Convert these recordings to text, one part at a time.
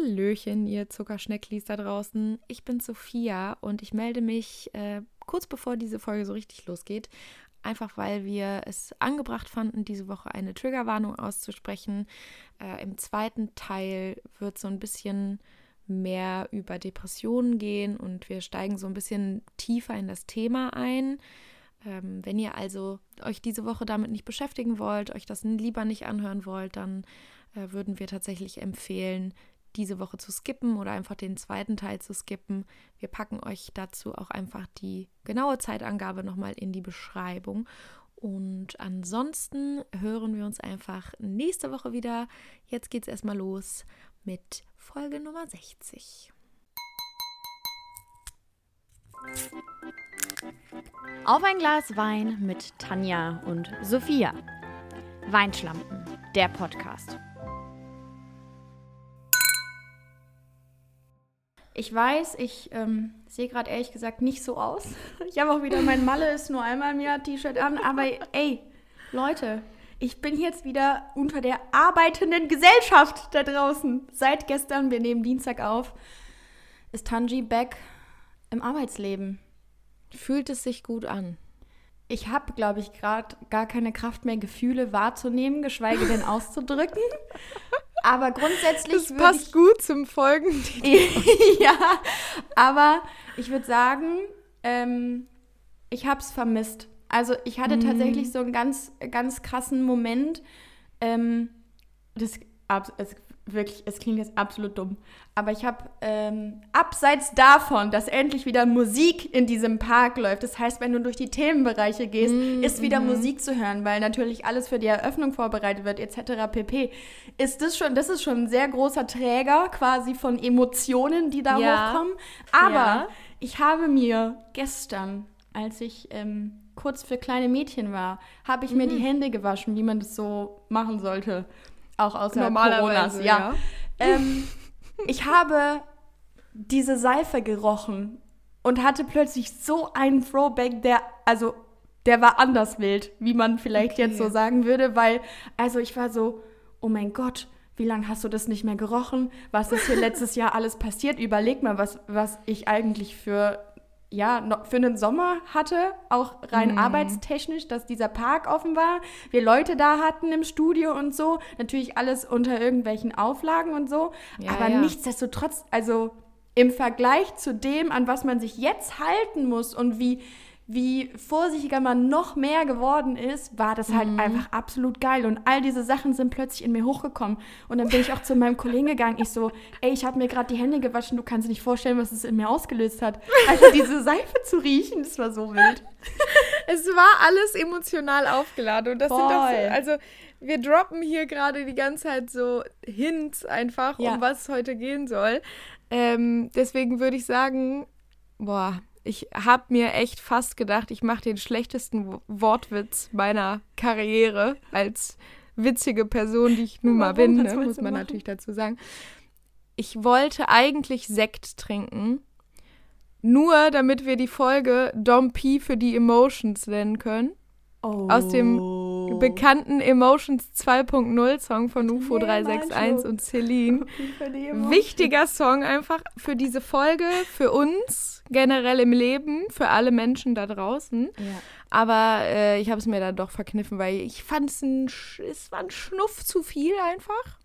Hallöchen, ihr Zuckerschnecklis da draußen. Ich bin Sophia und ich melde mich äh, kurz bevor diese Folge so richtig losgeht. Einfach weil wir es angebracht fanden, diese Woche eine Triggerwarnung auszusprechen. Äh, Im zweiten Teil wird so ein bisschen mehr über Depressionen gehen und wir steigen so ein bisschen tiefer in das Thema ein. Ähm, wenn ihr also euch diese Woche damit nicht beschäftigen wollt, euch das lieber nicht anhören wollt, dann äh, würden wir tatsächlich empfehlen, diese Woche zu skippen oder einfach den zweiten Teil zu skippen. Wir packen euch dazu auch einfach die genaue Zeitangabe nochmal in die Beschreibung. Und ansonsten hören wir uns einfach nächste Woche wieder. Jetzt geht es erstmal los mit Folge Nummer 60. Auf ein Glas Wein mit Tanja und Sophia. Weinschlampen, der Podcast. Ich weiß, ich ähm, sehe gerade ehrlich gesagt nicht so aus. Ich habe auch wieder mein Malle ist nur einmal im Jahr T-Shirt an. Aber ey, Leute, ich bin jetzt wieder unter der arbeitenden Gesellschaft da draußen. Seit gestern, wir nehmen Dienstag auf, ist Tanji back im Arbeitsleben. Fühlt es sich gut an? Ich habe, glaube ich, gerade gar keine Kraft mehr, Gefühle wahrzunehmen, geschweige denn auszudrücken. Aber grundsätzlich. Das passt ich, gut zum Folgen. ja, aber ich würde sagen, ähm, ich habe es vermisst. Also ich hatte mhm. tatsächlich so einen ganz, ganz krassen Moment. Ähm, das, es wirklich, es klingt jetzt absolut dumm, aber ich habe ähm, abseits davon, dass endlich wieder Musik in diesem Park läuft, das heißt, wenn du durch die Themenbereiche gehst, mm, ist wieder mm. Musik zu hören, weil natürlich alles für die Eröffnung vorbereitet wird, etc. pp. Ist das schon, das ist schon ein sehr großer Träger quasi von Emotionen, die da ja. hochkommen. Aber ja. ich habe mir gestern, als ich ähm, kurz für kleine Mädchen war, habe ich mhm. mir die Hände gewaschen, wie man das so machen sollte auch außerhalb Coronas. Ja. ja. Ähm, ich habe diese Seife gerochen und hatte plötzlich so einen Throwback, der, also, der war anders wild, wie man vielleicht okay. jetzt so sagen würde, weil, also ich war so, oh mein Gott, wie lange hast du das nicht mehr gerochen? Was ist hier letztes Jahr alles passiert? Überleg mal, was, was ich eigentlich für ja, für einen Sommer hatte, auch rein mm. arbeitstechnisch, dass dieser Park offen war, wir Leute da hatten im Studio und so, natürlich alles unter irgendwelchen Auflagen und so, ja, aber ja. nichtsdestotrotz, also im Vergleich zu dem, an was man sich jetzt halten muss und wie wie vorsichtiger man noch mehr geworden ist, war das halt mhm. einfach absolut geil. Und all diese Sachen sind plötzlich in mir hochgekommen. Und dann bin ich auch zu meinem Kollegen gegangen. Ich so, ey, ich habe mir gerade die Hände gewaschen. Du kannst dir nicht vorstellen, was es in mir ausgelöst hat. Also diese Seife zu riechen, das war so wild. es war alles emotional aufgeladen. Und das Voll. sind doch, also wir droppen hier gerade die ganze Zeit so Hints einfach, ja. um was es heute gehen soll. Ähm, deswegen würde ich sagen, boah, ich habe mir echt fast gedacht, ich mache den schlechtesten Wortwitz meiner Karriere als witzige Person, die ich nun mal bin, ne, muss man machen? natürlich dazu sagen. Ich wollte eigentlich Sekt trinken, nur damit wir die Folge Dom P für die Emotions nennen können. Oh. Aus dem bekannten Emotions 2.0 Song von UFO 361 und Celine. Wichtiger Song einfach für diese Folge, für uns, generell im Leben, für alle Menschen da draußen. Ja. Aber äh, ich habe es mir dann doch verkniffen, weil ich fand es ein, es war ein Schnuff zu viel einfach.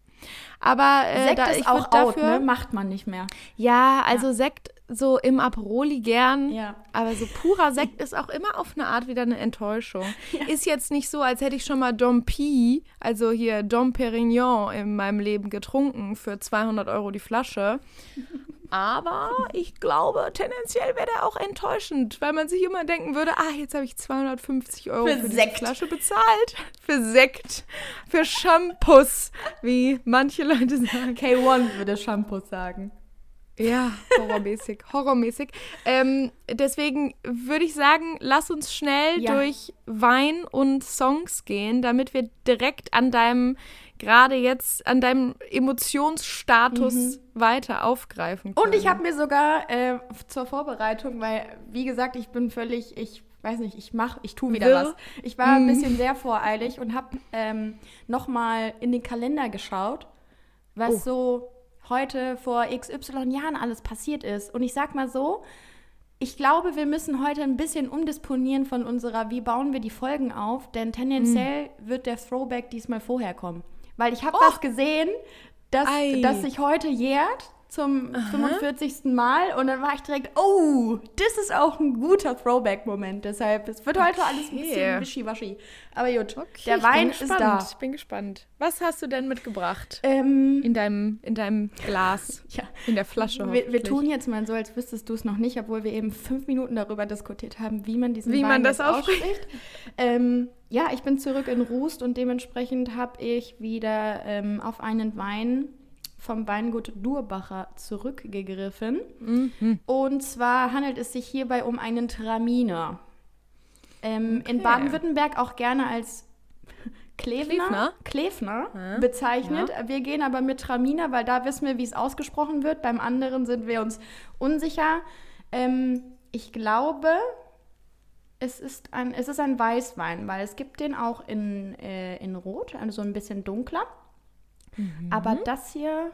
Aber äh, Sekt da, ist auch out, dafür, ne? macht man nicht mehr. Ja, also ja. Sekt so im Aperoli gern, ja. aber so purer Sekt ist auch immer auf eine Art wieder eine Enttäuschung. Ja. Ist jetzt nicht so, als hätte ich schon mal Dom P, also hier Dom Perignon in meinem Leben getrunken für 200 Euro die Flasche. Aber ich glaube, tendenziell wäre der auch enttäuschend, weil man sich immer denken würde, ah, jetzt habe ich 250 Euro für, für die Flasche bezahlt. Für Sekt, für Shampoos, wie manche Leute sagen. K1 würde Shampoos sagen. Ja, horrormäßig, horrormäßig. Ähm, deswegen würde ich sagen, lass uns schnell ja. durch Wein und Songs gehen, damit wir direkt an deinem, gerade jetzt, an deinem Emotionsstatus mhm. weiter aufgreifen können. Und ich habe mir sogar äh, zur Vorbereitung, weil, wie gesagt, ich bin völlig, ich weiß nicht, ich mache, ich tue wieder Will. was. Ich war ein mhm. bisschen sehr voreilig und habe ähm, nochmal in den Kalender geschaut, was oh. so heute vor XY Jahren alles passiert ist. Und ich sag mal so, ich glaube, wir müssen heute ein bisschen umdisponieren von unserer, wie bauen wir die Folgen auf, denn tendenziell mhm. wird der Throwback diesmal vorher kommen. Weil ich habe oh. was gesehen, das, das sich heute jährt zum Aha. 45. Mal und dann war ich direkt, oh, das ist auch ein guter Throwback-Moment. Deshalb, es wird heute okay. alles ein bisschen wischiwaschi. Aber gut, okay, der Wein ist da. Ich bin gespannt. Was hast du denn mitgebracht? Ähm, in, deinem, in deinem Glas, ja. in der Flasche wir, wir, tun jetzt mal so, als wüsstest du es noch nicht, obwohl wir eben fünf Minuten darüber diskutiert haben, wie man diesen wie Wein man das ausspricht. ähm, ja, ich bin zurück in Rust und dementsprechend habe ich wieder ähm, auf einen Wein vom Weingut Durbacher zurückgegriffen. Mhm. Und zwar handelt es sich hierbei um einen Traminer. Ähm, okay. In Baden-Württemberg auch gerne als Klefner, Klefner ja. bezeichnet. Ja. Wir gehen aber mit Traminer, weil da wissen wir, wie es ausgesprochen wird. Beim anderen sind wir uns unsicher. Ähm, ich glaube, es ist, ein, es ist ein Weißwein, weil es gibt den auch in, äh, in Rot, also so ein bisschen dunkler. Mhm. Aber das hier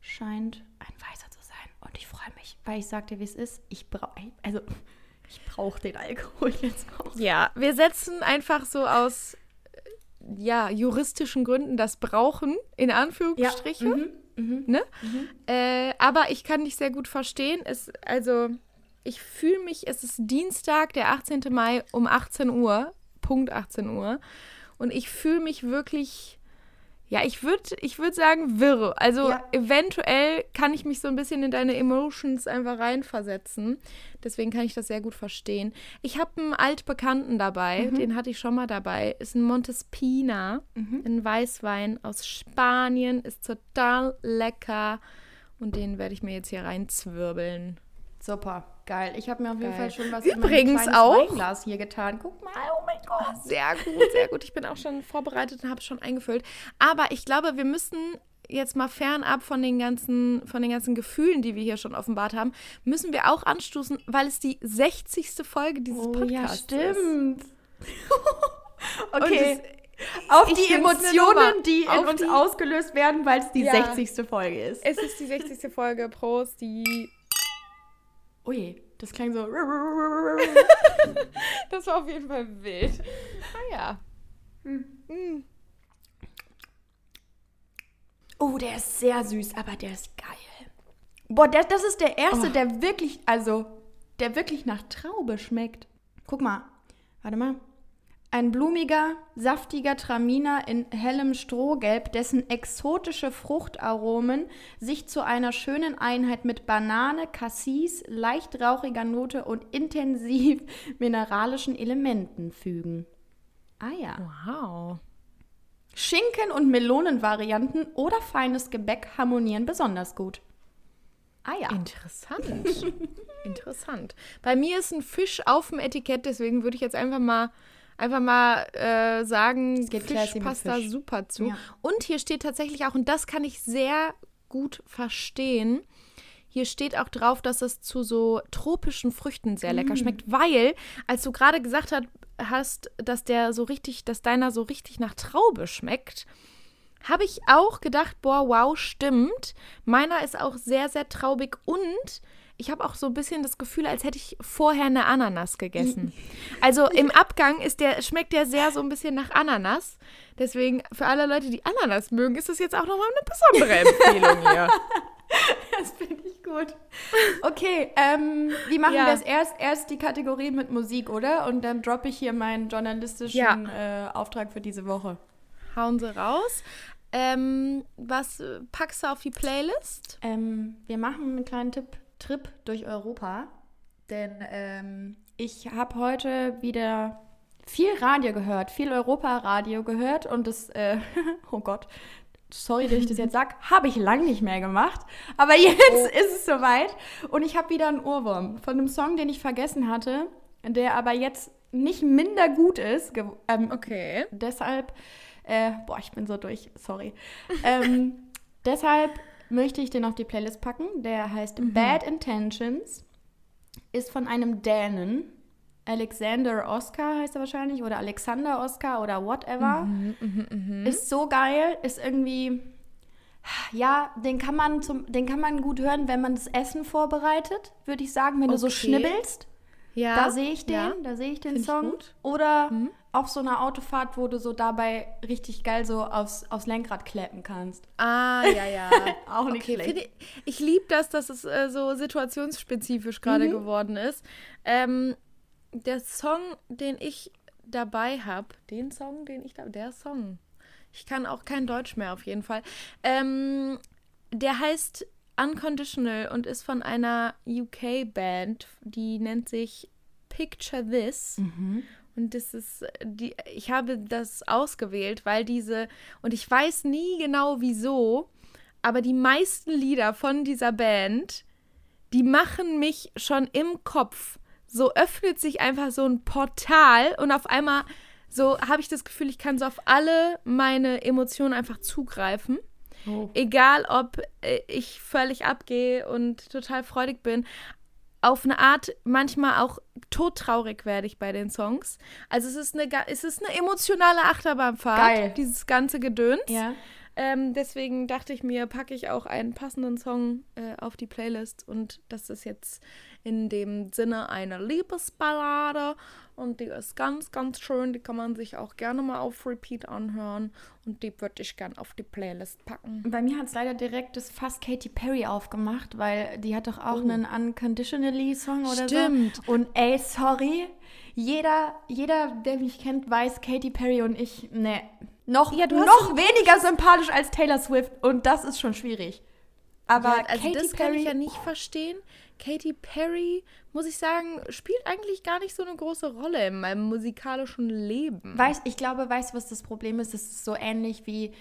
scheint ein Weißer zu sein. Und ich freue mich, weil ich sagte, wie es ist. Ich brauche, also ich brauche den Alkohol jetzt auch. Ja, wir setzen einfach so aus äh, ja, juristischen Gründen das Brauchen in Anführungsstriche. Ja. Mhm. Mhm. Ne? Mhm. Äh, aber ich kann dich sehr gut verstehen. Es, also, ich fühle mich, es ist Dienstag, der 18. Mai um 18 Uhr, Punkt 18 Uhr. Und ich fühle mich wirklich ja, ich würde ich würd sagen wirr. Also ja. eventuell kann ich mich so ein bisschen in deine Emotions einfach reinversetzen. Deswegen kann ich das sehr gut verstehen. Ich habe einen Altbekannten dabei, mhm. den hatte ich schon mal dabei. Ist ein Montespina, mhm. ein Weißwein aus Spanien. Ist total lecker. Und den werde ich mir jetzt hier reinzwirbeln. Super, geil. Ich habe mir auf jeden Geil. Fall schon was Übrigens in auch Weinglas hier getan. Guck mal, oh mein Gott. Sehr gut, sehr gut. Ich bin auch schon vorbereitet und habe schon eingefüllt. Aber ich glaube, wir müssen jetzt mal fernab von den ganzen von den ganzen Gefühlen, die wir hier schon offenbart haben, müssen wir auch anstoßen, weil es die 60. Folge dieses oh, Podcasts ja, stimmt. ist. okay. auf die Emotionen, die in uns die, ausgelöst werden, weil es die ja, 60. Folge ist. Es ist die 60. Folge. Prost, die Ui, das klang so. das war auf jeden Fall wild. Ah ja. Mm. Oh, der ist sehr süß, aber der ist geil. Boah, der, das ist der erste, oh. der wirklich, also, der wirklich nach Traube schmeckt. Guck mal. Warte mal. Ein blumiger, saftiger Traminer in hellem Strohgelb, dessen exotische Fruchtaromen sich zu einer schönen Einheit mit Banane, Cassis, leicht rauchiger Note und intensiv mineralischen Elementen fügen. Ah ja. Wow. Schinken- und Melonenvarianten oder feines Gebäck harmonieren besonders gut. Ah ja. Interessant. Interessant. Bei mir ist ein Fisch auf dem Etikett, deswegen würde ich jetzt einfach mal einfach mal äh, sagen, Fisch passt da super zu. Ja. Und hier steht tatsächlich auch, und das kann ich sehr gut verstehen, hier steht auch drauf, dass es zu so tropischen Früchten sehr lecker mm. schmeckt, weil, als du gerade gesagt hat, hast, dass der so richtig, dass deiner so richtig nach Traube schmeckt, habe ich auch gedacht, boah, wow, stimmt. Meiner ist auch sehr, sehr traubig und ich habe auch so ein bisschen das Gefühl, als hätte ich vorher eine Ananas gegessen. Also im Abgang ist der, schmeckt der sehr so ein bisschen nach Ananas. Deswegen, für alle Leute, die Ananas mögen, ist das jetzt auch nochmal eine besondere Empfehlung hier. Das finde ich gut. Okay, ähm, wie machen ja. wir es? Erst, erst die Kategorie mit Musik, oder? Und dann droppe ich hier meinen journalistischen ja. äh, Auftrag für diese Woche. Hauen Sie raus. Ähm, was äh, packst du auf die Playlist? Ähm, wir machen einen kleinen Tipp Trip durch Europa, denn ähm, ich habe heute wieder viel Radio gehört, viel Europa-Radio gehört und das, äh, oh Gott, sorry, dass ich das jetzt sage, habe ich lang nicht mehr gemacht. Aber jetzt oh. ist es soweit und ich habe wieder einen Ohrwurm von einem Song, den ich vergessen hatte, der aber jetzt nicht minder gut ist. Ähm, okay. Deshalb, äh, boah, ich bin so durch, sorry. ähm, deshalb möchte ich den auf die Playlist packen. Der heißt mhm. Bad Intentions, ist von einem Dänen. Alexander Oscar heißt er wahrscheinlich oder Alexander Oscar oder whatever. Mhm, mh, mh. Ist so geil, ist irgendwie Ja, den kann man zum, den kann man gut hören, wenn man das Essen vorbereitet, würde ich sagen, wenn okay. du so schnibbelst. Ja. Da sehe ich den, ja. da sehe ich den Find Song. Ich Oder mhm. auf so einer Autofahrt, wo du so dabei richtig geil so aufs, aufs Lenkrad kleppen kannst. Ah, ja, ja. Auch nicht okay, schlecht. Ich, ich liebe das, dass es äh, so situationsspezifisch gerade mhm. geworden ist. Ähm, der Song, den ich dabei habe, den Song, den ich da, der Song. Ich kann auch kein Deutsch mehr auf jeden Fall. Ähm, der heißt Unconditional und ist von einer UK-Band, die nennt sich Picture This. Mhm. Und das ist die, ich habe das ausgewählt, weil diese, und ich weiß nie genau wieso, aber die meisten Lieder von dieser Band, die machen mich schon im Kopf. So öffnet sich einfach so ein Portal und auf einmal so habe ich das Gefühl, ich kann so auf alle meine Emotionen einfach zugreifen. Oh. Egal, ob äh, ich völlig abgehe und total freudig bin. Auf eine Art, manchmal auch todtraurig werde ich bei den Songs. Also es ist eine, es ist eine emotionale Achterbahnfahrt, Geil. dieses ganze Gedöns. Ja. Ähm, deswegen dachte ich mir, packe ich auch einen passenden Song äh, auf die Playlist. Und das ist jetzt in dem Sinne eine Liebesballade. Und die ist ganz, ganz schön. Die kann man sich auch gerne mal auf Repeat anhören. Und die würde ich gerne auf die Playlist packen. Bei mir hat es leider direkt das fast Katy Perry aufgemacht, weil die hat doch auch oh. einen Unconditionally-Song oder Stimmt. so. Und ey, sorry. Jeder, jeder, der mich kennt, weiß, Katy Perry und ich, ne, noch, ja, noch weniger sympathisch als Taylor Swift. Und das ist schon schwierig. Aber ja, also Katy das Perry, kann ich ja nicht verstehen. Katy Perry, muss ich sagen, spielt eigentlich gar nicht so eine große Rolle in meinem musikalischen Leben. Weiß, ich glaube, weißt du, was das Problem ist? Es ist so ähnlich wie,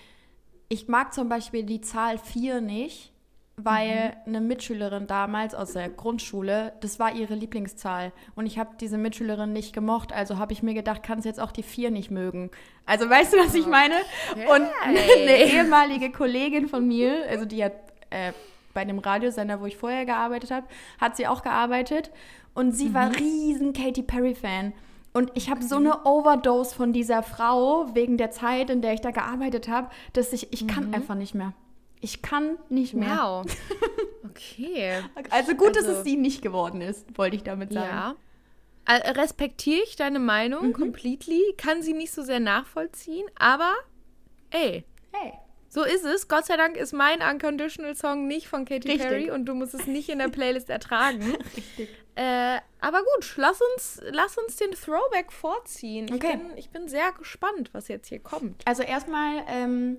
ich mag zum Beispiel die Zahl 4 nicht, weil mhm. eine Mitschülerin damals aus der Grundschule, das war ihre Lieblingszahl. Und ich habe diese Mitschülerin nicht gemocht, also habe ich mir gedacht, kannst jetzt auch die 4 nicht mögen. Also weißt du, was ich meine? Okay. Und eine ehemalige Kollegin von mir, also die hat äh, bei dem Radiosender, wo ich vorher gearbeitet habe, hat sie auch gearbeitet. Und sie mhm. war riesen Katy Perry-Fan. Und ich habe so eine Overdose von dieser Frau wegen der Zeit, in der ich da gearbeitet habe, dass ich, ich mhm. kann einfach nicht mehr. Ich kann nicht mehr. Wow. Okay. also gut, also, dass es also sie nicht geworden ist, wollte ich damit sagen. Ja. Respektiere ich deine Meinung mhm. completely, kann sie nicht so sehr nachvollziehen, aber ey. Hey. So ist es. Gott sei Dank ist mein Unconditional Song nicht von Katy Richtig. Perry und du musst es nicht in der Playlist ertragen. Richtig. Äh, aber gut, lass uns, lass uns den Throwback vorziehen. Okay. Ich, bin, ich bin sehr gespannt, was jetzt hier kommt. Also erstmal ähm,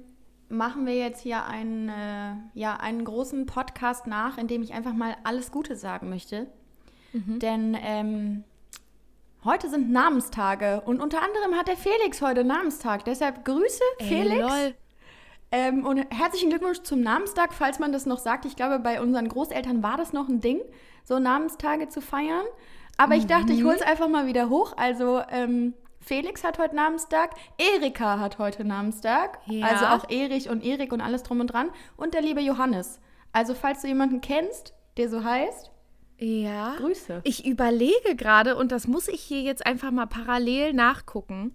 machen wir jetzt hier einen, äh, ja, einen großen Podcast nach, in dem ich einfach mal alles Gute sagen möchte. Mhm. Denn ähm, heute sind Namenstage und unter anderem hat der Felix heute Namenstag. Deshalb Grüße, Ey, Felix. Lol. Ähm, und herzlichen Glückwunsch zum Namenstag, falls man das noch sagt. Ich glaube, bei unseren Großeltern war das noch ein Ding, so Namenstage zu feiern. Aber mhm. ich dachte, ich hole es einfach mal wieder hoch. Also ähm, Felix hat heute Namenstag, Erika hat heute Namenstag. Ja. Also auch Erich und Erik und alles drum und dran. Und der liebe Johannes. Also falls du jemanden kennst, der so heißt, ja. Grüße. Ich überlege gerade, und das muss ich hier jetzt einfach mal parallel nachgucken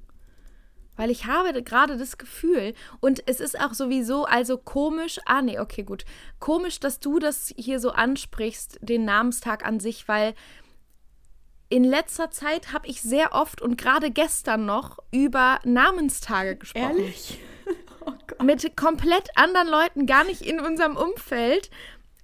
weil ich habe gerade das Gefühl und es ist auch sowieso also komisch, ah nee, okay, gut. Komisch, dass du das hier so ansprichst, den Namenstag an sich, weil in letzter Zeit habe ich sehr oft und gerade gestern noch über Namenstage gesprochen. Ehrlich? Oh Mit komplett anderen Leuten, gar nicht in unserem Umfeld.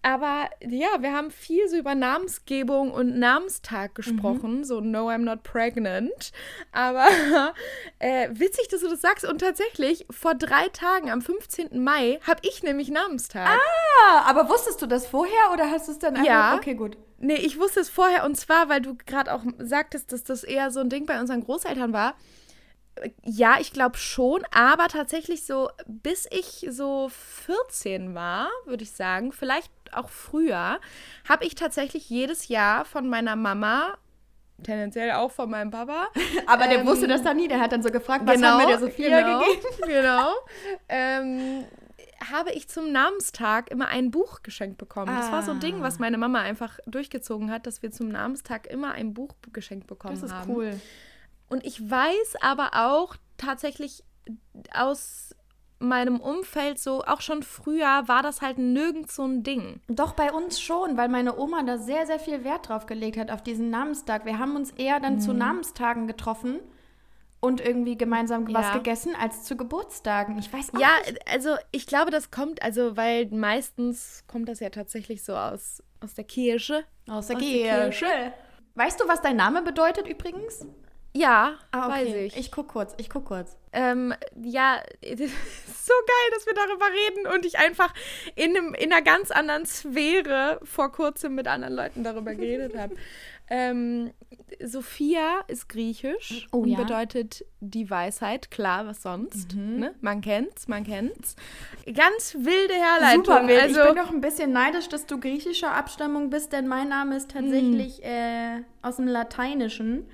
Aber ja, wir haben viel so über Namensgebung und Namenstag gesprochen, mhm. so No, I'm not pregnant. Aber äh, witzig, dass du das sagst. Und tatsächlich, vor drei Tagen, am 15. Mai, habe ich nämlich Namenstag. Ah, aber wusstest du das vorher oder hast du es dann einfach? Ja. Okay, gut. Nee, ich wusste es vorher und zwar, weil du gerade auch sagtest, dass das eher so ein Ding bei unseren Großeltern war ja, ich glaube schon, aber tatsächlich so, bis ich so 14 war, würde ich sagen, vielleicht auch früher, habe ich tatsächlich jedes Jahr von meiner Mama tendenziell auch von meinem Papa. Aber der ähm, wusste das dann nie. Der hat dann so gefragt, was genau, haben wir der Sophia genau, gegeben? Genau. ähm, habe ich zum Namenstag immer ein Buch geschenkt bekommen. Ah. Das war so ein Ding, was ah. meine Mama einfach durchgezogen hat, dass wir zum Namenstag immer ein Buch geschenkt bekommen haben. Das ist haben. cool. Und ich weiß aber auch tatsächlich aus meinem Umfeld so, auch schon früher, war das halt nirgends so ein Ding. Doch bei uns schon, weil meine Oma da sehr, sehr viel Wert drauf gelegt hat, auf diesen Namenstag. Wir haben uns eher dann mhm. zu Namenstagen getroffen und irgendwie gemeinsam was gegessen als zu Geburtstagen. Ich weiß auch Ja, nicht. also ich glaube, das kommt, also weil meistens kommt das ja tatsächlich so aus, aus der Kirche. Aus der, aus Kirche. der Kirche. Weißt du, was dein Name bedeutet übrigens? Ja, ah, okay. weiß ich. Ich guck kurz, ich guck kurz. Ähm, ja, so geil, dass wir darüber reden und ich einfach in, einem, in einer ganz anderen Sphäre vor kurzem mit anderen Leuten darüber geredet habe. Ähm, Sophia ist griechisch oh, und ja? bedeutet die Weisheit. Klar, was sonst? Mhm. Ne? Man kennt's, man kennt's. Ganz wilde Herleitung. Super wild. Also, ich bin doch ein bisschen neidisch, dass du griechischer Abstammung bist, denn mein Name ist tatsächlich mhm. äh, aus dem Lateinischen.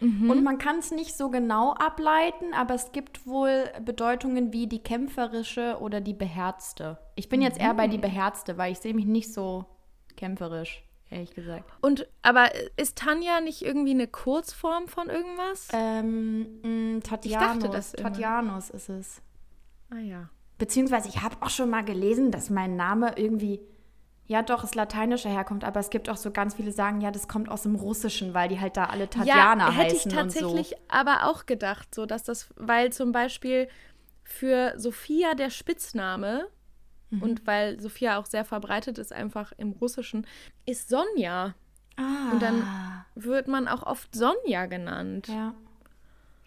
Mhm. Und man kann es nicht so genau ableiten, aber es gibt wohl Bedeutungen wie die kämpferische oder die beherzte. Ich bin jetzt eher bei die mhm. beherzte, weil ich sehe mich nicht so kämpferisch, ehrlich gesagt. Und aber ist Tanja nicht irgendwie eine Kurzform von irgendwas? Ähm, mh, Tatjanus. Ich dachte das Tatjanus ist es. Ah ja. Beziehungsweise ich habe auch schon mal gelesen, dass mein Name irgendwie ja, doch, es lateinischer herkommt, aber es gibt auch so ganz viele sagen, ja, das kommt aus dem Russischen, weil die halt da alle Tatjana ja, heißen. Hätte ich tatsächlich so. aber auch gedacht, so dass das, weil zum Beispiel für Sophia der Spitzname mhm. und weil Sophia auch sehr verbreitet ist, einfach im Russischen, ist Sonja. Ah. Und dann wird man auch oft Sonja genannt. Ja.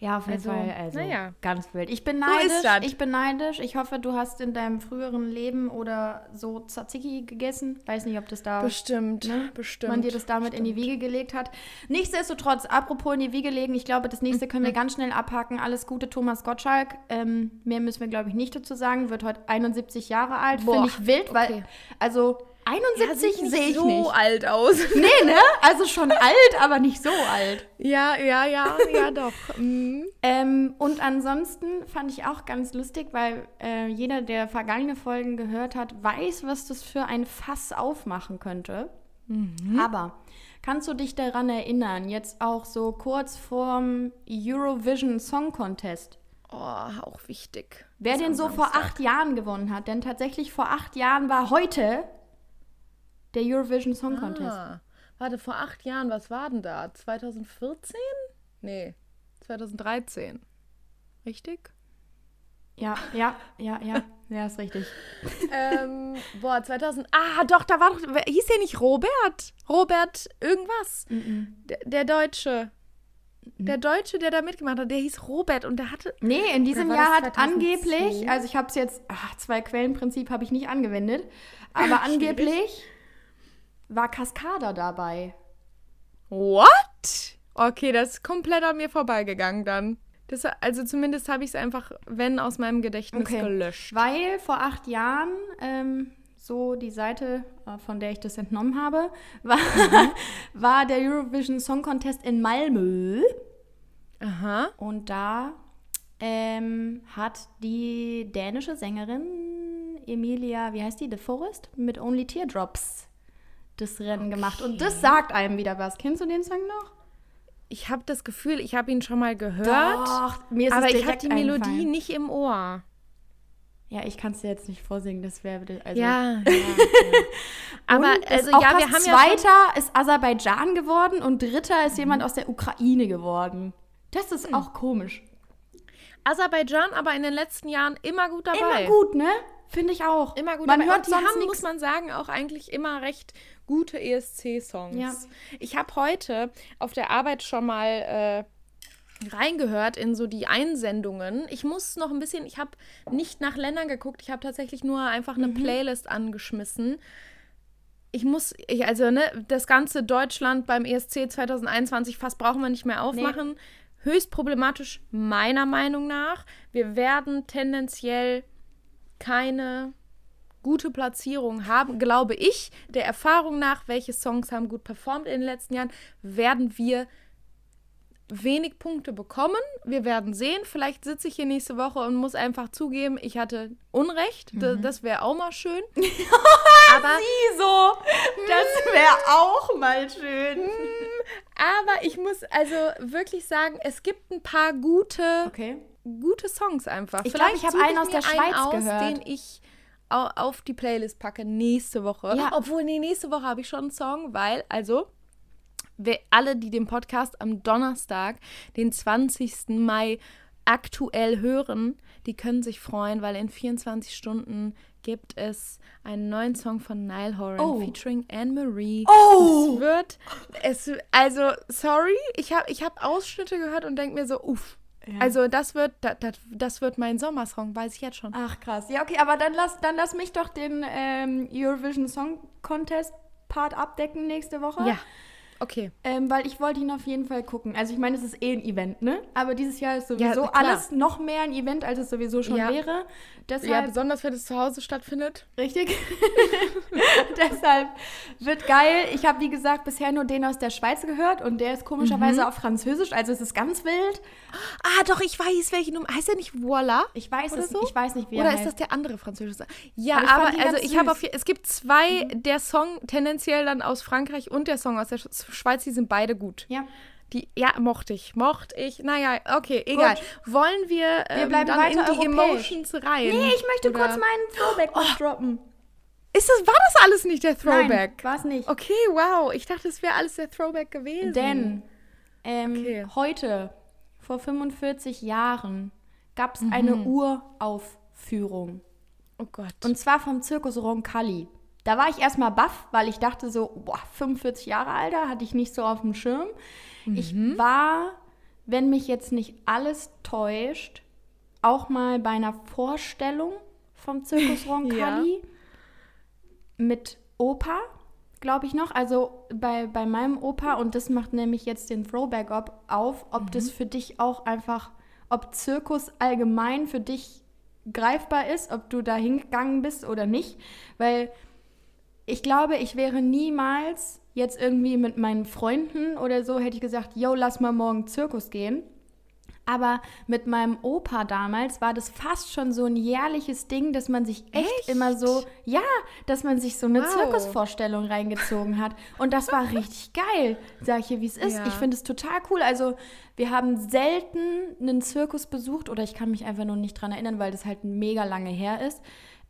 Ja, auf jeden also, Fall. Also, naja. ganz wild. Ich bin neidisch. So ich bin neidisch. Ich hoffe, du hast in deinem früheren Leben oder so Tzatziki gegessen. Weiß nicht, ob das da. Bestimmt, ne? bestimmt. Man dir das damit bestimmt. in die Wiege gelegt hat. Nichtsdestotrotz, apropos in die Wiege legen, ich glaube, das nächste können wir mhm. ganz schnell abhaken. Alles Gute, Thomas Gottschalk. Ähm, mehr müssen wir, glaube ich, nicht dazu sagen. Wird heute 71 Jahre alt. Finde ich wild, okay. weil. Also 71 ja, sehe ich so nicht. so alt aus. Nee, ne? Also schon alt, aber nicht so alt. Ja, ja, ja, ja, doch. Mhm. ähm, und ansonsten fand ich auch ganz lustig, weil äh, jeder, der vergangene Folgen gehört hat, weiß, was das für ein Fass aufmachen könnte. Mhm. Aber kannst du dich daran erinnern, jetzt auch so kurz vorm Eurovision Song Contest? Oh, auch wichtig. Wer den so vor acht Jahren gewonnen hat, denn tatsächlich vor acht Jahren war heute der Eurovision Song Contest. Ah, warte, vor acht Jahren, was war denn da? 2014? Nee, 2013. Richtig? Ja, ja, ja, ja. Ja, ist richtig. ähm, boah, 2000. Ah, doch, da war doch. Hieß der nicht Robert? Robert irgendwas? Mm -mm. Der, der Deutsche. Der Deutsche, der da mitgemacht hat, der hieß Robert und der hatte. Nee, in diesem Jahr hat angeblich, also ich habe es jetzt, ach, zwei Quellenprinzip habe ich nicht angewendet, aber angeblich war Cascada dabei. What? Okay, das ist komplett an mir vorbeigegangen dann. Das, also zumindest habe ich es einfach, wenn, aus meinem Gedächtnis okay. gelöscht. Weil vor acht Jahren, ähm, so die Seite, äh, von der ich das entnommen habe, war, mhm. war der Eurovision Song Contest in Malmö. Aha. Und da ähm, hat die dänische Sängerin Emilia, wie heißt die, The Forest, mit Only Teardrops das Rennen okay. gemacht. Und das sagt einem wieder was. Kennst du den Song noch? Ich habe das Gefühl, ich habe ihn schon mal gehört. Doch, mir ist aber ich habe die Melodie einfallen. nicht im Ohr. Ja, ich kann es dir jetzt nicht vorsingen, das wäre also ja, ja, ja. aber also ja, wir haben zweiter ja ist Aserbaidschan geworden und dritter ist mhm. jemand aus der Ukraine geworden. Das ist mhm. auch komisch. Aserbaidschan aber in den letzten Jahren immer gut dabei. Immer gut, ne? Finde ich auch. Immer gut. Man dabei. hört und sonst haben, nix. muss man sagen, auch eigentlich immer recht gute ESC-Songs. Ja. Ich habe heute auf der Arbeit schon mal äh, reingehört in so die Einsendungen. Ich muss noch ein bisschen, ich habe nicht nach Ländern geguckt, ich habe tatsächlich nur einfach eine mhm. Playlist angeschmissen. Ich muss, ich, also ne, das ganze Deutschland beim ESC 2021 fast brauchen wir nicht mehr aufmachen. Nee. Höchst problematisch meiner Meinung nach. Wir werden tendenziell keine gute Platzierung haben, glaube ich, der Erfahrung nach, welche Songs haben gut performt in den letzten Jahren, werden wir wenig Punkte bekommen. Wir werden sehen. Vielleicht sitze ich hier nächste Woche und muss einfach zugeben, ich hatte Unrecht. Mhm. Das wäre auch mal schön. Aber Sie so. Das wäre auch mal schön. Aber ich muss also wirklich sagen, es gibt ein paar gute okay. gute Songs einfach. Ich glaube, ich habe einen aus der Schweiz aus, gehört. den ich auf die Playlist packe nächste Woche. Ja. Obwohl, nee, nächste Woche habe ich schon einen Song, weil, also, wir alle, die den Podcast am Donnerstag, den 20. Mai aktuell hören, die können sich freuen, weil in 24 Stunden gibt es einen neuen Song von Nile Horan oh. featuring Anne-Marie. Oh! Es wird, es, also, sorry, ich habe ich hab Ausschnitte gehört und denke mir so, uff. Ja. Also das wird, das, das wird mein Sommersong, weiß ich jetzt schon. Ach krass. Ja, okay, aber dann lass, dann lass mich doch den ähm, Eurovision Song Contest Part abdecken nächste Woche. Ja. Okay. Ähm, weil ich wollte ihn auf jeden Fall gucken. Also ich meine, es ist eh ein Event, ne? Aber dieses Jahr ist sowieso ja, alles noch mehr ein Event, als es sowieso schon ja. wäre. Deshalb, ja, besonders wenn es zu Hause stattfindet. Richtig. Deshalb wird geil. Ich habe, wie gesagt, bisher nur den aus der Schweiz gehört und der ist komischerweise mhm. auf Französisch, also es ist ganz wild. Ah, doch, ich weiß, welchen Nummer. Heißt der nicht Voila? Ich weiß Oder es, so? ich weiß nicht, wie Oder er ist das der andere französische? Ja, aber, aber also ich habe auf es gibt zwei, mhm. der Song tendenziell dann aus Frankreich und der Song aus der Schweiz, die sind beide gut. Ja. Die, ja, mochte ich, mochte ich. Naja, okay, egal. Gut. Wollen wir, ähm, wir bleiben dann weiter in die Emotions rein? Nee, ich möchte oder? kurz meinen Throwback oh. droppen. Ist das, war das alles nicht der Throwback? war es nicht. Okay, wow. Ich dachte, es wäre alles der Throwback gewesen. Denn ähm, okay. heute, vor 45 Jahren, gab es mhm. eine Uraufführung. Oh Gott. Und zwar vom Zirkus Roncalli. Da war ich erstmal baff, weil ich dachte so, boah, 45 Jahre Alter, hatte ich nicht so auf dem Schirm. Mhm. Ich war, wenn mich jetzt nicht alles täuscht, auch mal bei einer Vorstellung vom Zirkus Roncalli ja. mit Opa, glaube ich noch. Also bei, bei meinem Opa, und das macht nämlich jetzt den Throwback auf, ob mhm. das für dich auch einfach, ob Zirkus allgemein für dich greifbar ist, ob du da hingegangen bist oder nicht. Weil ich glaube, ich wäre niemals jetzt irgendwie mit meinen Freunden oder so, hätte ich gesagt, yo, lass mal morgen Zirkus gehen. Aber mit meinem Opa damals war das fast schon so ein jährliches Ding, dass man sich echt, echt? immer so, ja, dass man sich so eine wow. Zirkusvorstellung reingezogen hat. Und das war richtig geil, sag ich hier, wie es ist. Ja. Ich finde es total cool. Also, wir haben selten einen Zirkus besucht, oder ich kann mich einfach nur nicht dran erinnern, weil das halt mega lange her ist.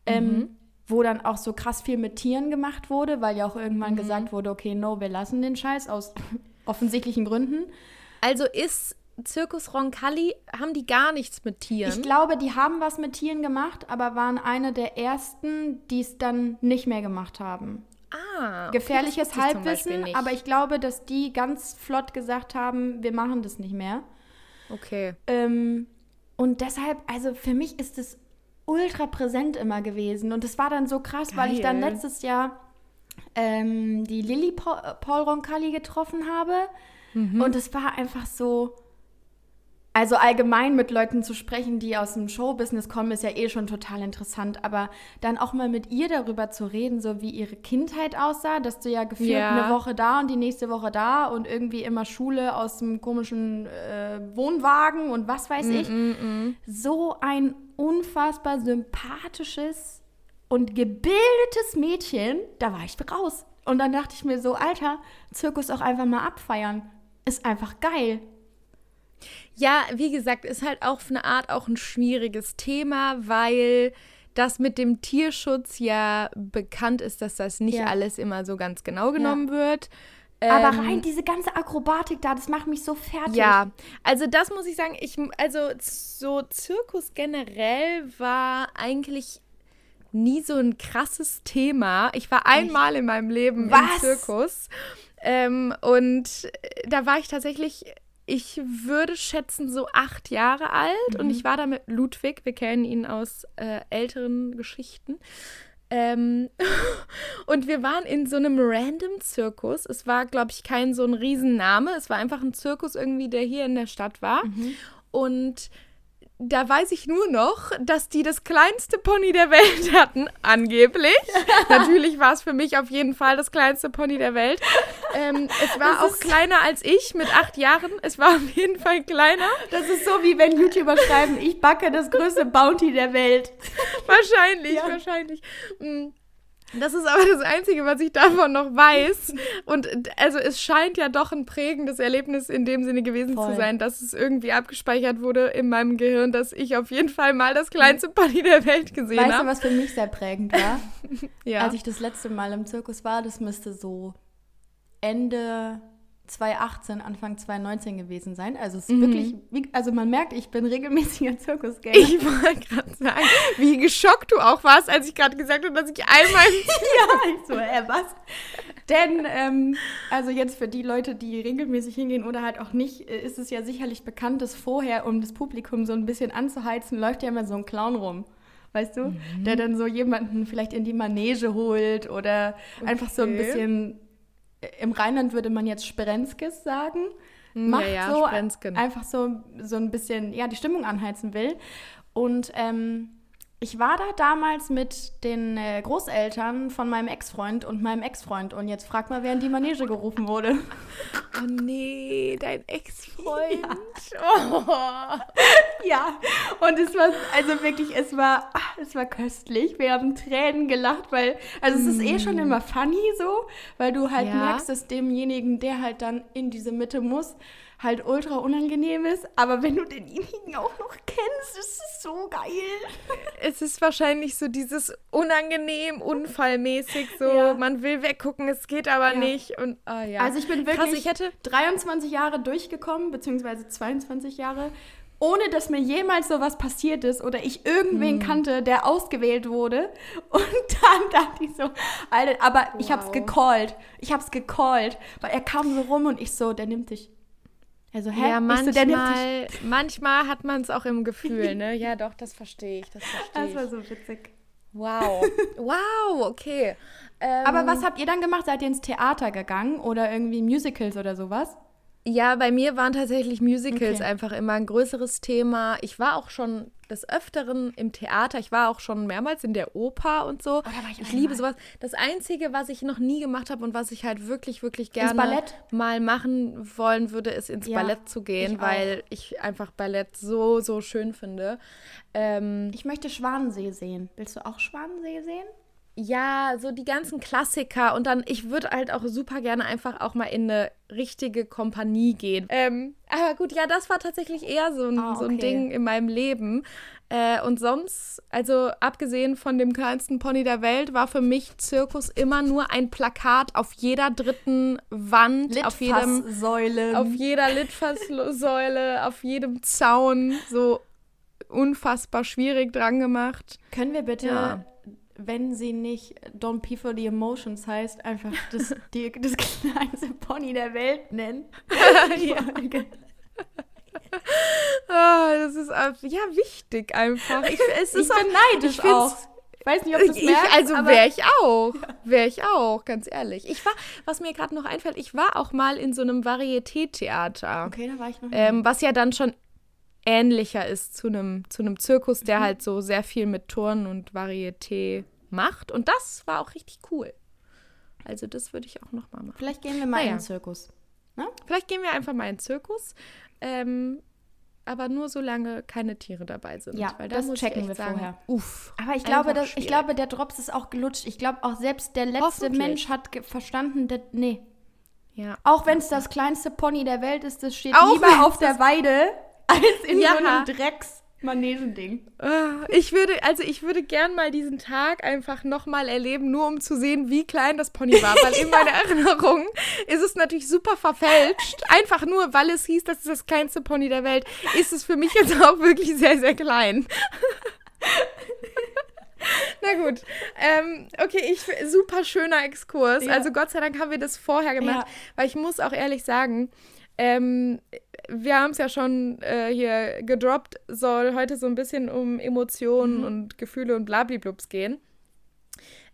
Ähm, mhm. Ähm, wo dann auch so krass viel mit Tieren gemacht wurde, weil ja auch irgendwann mhm. gesagt wurde, okay, no, wir lassen den Scheiß aus offensichtlichen Gründen. Also ist Zirkus Roncalli, haben die gar nichts mit Tieren? Ich glaube, die haben was mit Tieren gemacht, aber waren eine der ersten, die es dann nicht mehr gemacht haben. Ah, okay, gefährliches Halbwissen, aber ich glaube, dass die ganz flott gesagt haben, wir machen das nicht mehr. Okay. Ähm, und deshalb, also für mich ist es ultra präsent immer gewesen. Und es war dann so krass, Geil. weil ich dann letztes Jahr ähm, die Lilly Paul, Paul Roncalli getroffen habe. Mhm. Und es war einfach so, also allgemein mit Leuten zu sprechen, die aus dem Showbusiness kommen, ist ja eh schon total interessant. Aber dann auch mal mit ihr darüber zu reden, so wie ihre Kindheit aussah, dass du ja gefühlt ja. eine Woche da und die nächste Woche da und irgendwie immer Schule aus dem komischen äh, Wohnwagen und was weiß ich. Mm, mm, mm. So ein unfassbar sympathisches und gebildetes Mädchen, da war ich raus. Und dann dachte ich mir so, Alter, Zirkus auch einfach mal abfeiern. Ist einfach geil. Ja, wie gesagt, ist halt auch auf eine Art auch ein schwieriges Thema, weil das mit dem Tierschutz ja bekannt ist, dass das nicht ja. alles immer so ganz genau genommen ja. wird. Aber ähm, rein diese ganze Akrobatik da, das macht mich so fertig. Ja, also das muss ich sagen, ich, also so Zirkus generell war eigentlich nie so ein krasses Thema. Ich war einmal in meinem Leben Was? im Zirkus. Ähm, und da war ich tatsächlich ich würde schätzen, so acht Jahre alt. Mhm. Und ich war da mit Ludwig. Wir kennen ihn aus äh, älteren Geschichten. Ähm, und wir waren in so einem random Zirkus. Es war, glaube ich, kein so ein Riesenname. Es war einfach ein Zirkus irgendwie, der hier in der Stadt war. Mhm. Und da weiß ich nur noch, dass die das kleinste Pony der Welt hatten, angeblich. Natürlich war es für mich auf jeden Fall das kleinste Pony der Welt. Ähm, es war auch kleiner als ich mit acht Jahren. Es war auf jeden Fall kleiner. Das ist so, wie wenn YouTuber schreiben, ich backe das größte Bounty der Welt. Wahrscheinlich, ja. wahrscheinlich. Mm. Das ist aber das Einzige, was ich davon noch weiß. Und also es scheint ja doch ein prägendes Erlebnis in dem Sinne gewesen Voll. zu sein, dass es irgendwie abgespeichert wurde in meinem Gehirn, dass ich auf jeden Fall mal das kleinste Pony der Welt gesehen habe. Weißt du, was für mich sehr prägend war? ja. Als ich das letzte Mal im Zirkus war, das müsste so Ende 2018, Anfang 2019 gewesen sein. Also es ist mhm. wirklich, also man merkt, ich bin regelmäßiger Zirkusgänger. Ich wollte gerade sagen, wie geschockt du auch warst, als ich gerade gesagt habe, dass ich einmal... ja, ich so, äh, was? Denn, ähm, also jetzt für die Leute, die regelmäßig hingehen oder halt auch nicht, äh, ist es ja sicherlich bekannt, dass vorher, um das Publikum so ein bisschen anzuheizen, läuft ja immer so ein Clown rum weißt du? Mhm. Der dann so jemanden vielleicht in die Manege holt oder okay. einfach so ein bisschen im Rheinland würde man jetzt Sprenskes sagen. Hm, Macht ja, ja, so Sprensken. einfach so, so ein bisschen, ja, die Stimmung anheizen will. Und ähm, ich war da damals mit den äh, Großeltern von meinem Ex-Freund und meinem Ex-Freund. Und jetzt frag mal, wer in die Manege gerufen wurde. Oh nee, dein Ex-Freund. Ja. Oh. ja, und es war, also wirklich, es war, es war köstlich. Wir haben Tränen gelacht, weil, also es ist eh schon mm. immer funny so, weil du halt ja. merkst, dass demjenigen, der halt dann in diese Mitte muss, halt ultra unangenehm ist. Aber wenn du denjenigen auch noch kennst, ist es so geil. Es ist wahrscheinlich so dieses unangenehm, unfallmäßig, so ja. man will weggucken, es geht aber ja. nicht. Und, oh ja. Also ich bin wirklich Krass, ich hätte 23 Jahre durchgekommen, beziehungsweise 22 Jahre ohne dass mir jemals sowas passiert ist oder ich irgendwen hm. kannte, der ausgewählt wurde. Und dann dachte ich so, Alter, aber wow. ich hab's gecallt. Ich hab's gecallt. Weil er kam so rum und ich so, der nimmt dich. Also, hä? Ja, manchmal, manchmal hat man es auch im Gefühl, ne? Ja, doch, das verstehe ich, das verstehe ich. Das war so witzig. Wow. Wow, okay. Ähm, Aber was habt ihr dann gemacht? Seid ihr ins Theater gegangen oder irgendwie Musicals oder sowas? Ja, bei mir waren tatsächlich Musicals okay. einfach immer ein größeres Thema. Ich war auch schon des Öfteren im Theater. Ich war auch schon mehrmals in der Oper und so. Oh, ich, ich liebe sowas. Das Einzige, was ich noch nie gemacht habe und was ich halt wirklich, wirklich gerne mal machen wollen würde, ist ins ja, Ballett zu gehen, ich weil ich einfach Ballett so, so schön finde. Ähm, ich möchte Schwanensee sehen. Willst du auch Schwanensee sehen? Ja, so die ganzen Klassiker und dann, ich würde halt auch super gerne einfach auch mal in eine richtige Kompanie gehen. Ähm, aber gut, ja, das war tatsächlich eher so ein, ah, okay. so ein Ding in meinem Leben. Äh, und sonst, also abgesehen von dem kleinsten Pony der Welt, war für mich Zirkus immer nur ein Plakat auf jeder dritten Wand, auf jedem auf jeder Litfaßsäule, auf jedem Zaun, so unfassbar schwierig dran gemacht. Können wir bitte ja wenn sie nicht Don't Pee for the Emotions heißt, einfach das, die, das kleinste Pony der Welt nennen. ja. oh, das ist ja wichtig einfach. Ich, es ist ich bin neidisch ich auch. Ich weiß nicht, ob du es merkst. Also wäre ich auch. Wäre ich auch, ganz ehrlich. Ich war, was mir gerade noch einfällt, ich war auch mal in so einem Varieté-Theater. Okay, da war ich noch. Ähm, was ja dann schon ähnlicher ist zu einem zu einem Zirkus, der mhm. halt so sehr viel mit Turnen und Varieté macht. Und das war auch richtig cool. Also das würde ich auch noch mal machen. Vielleicht gehen wir mal naja. in den Zirkus. Ne? Vielleicht gehen wir einfach mal in den Zirkus. Ähm, aber nur solange keine Tiere dabei sind. Ja, weil das checken wir sagen, vorher. Uff, aber ich glaube, das, ich glaube, der Drops ist auch gelutscht. Ich glaube, auch selbst der letzte Mensch hat verstanden, dass, nee. Ja. Auch wenn es das kleinste Pony der Welt ist, das steht auch lieber auf der Weide als in ja. so einem Drecks. Manegending. Ah, ich würde, also ich würde gern mal diesen Tag einfach nochmal erleben, nur um zu sehen, wie klein das Pony war. Weil in meiner Erinnerung ist es natürlich super verfälscht. Einfach nur, weil es hieß, das ist das kleinste Pony der Welt, ist es für mich jetzt auch wirklich sehr, sehr klein. Na gut. Ähm, okay, ich super schöner Exkurs. Ja. Also Gott sei Dank haben wir das vorher gemacht, ja. weil ich muss auch ehrlich sagen, ähm, wir haben es ja schon äh, hier gedroppt, soll heute so ein bisschen um Emotionen mhm. und Gefühle und Blabliblups gehen.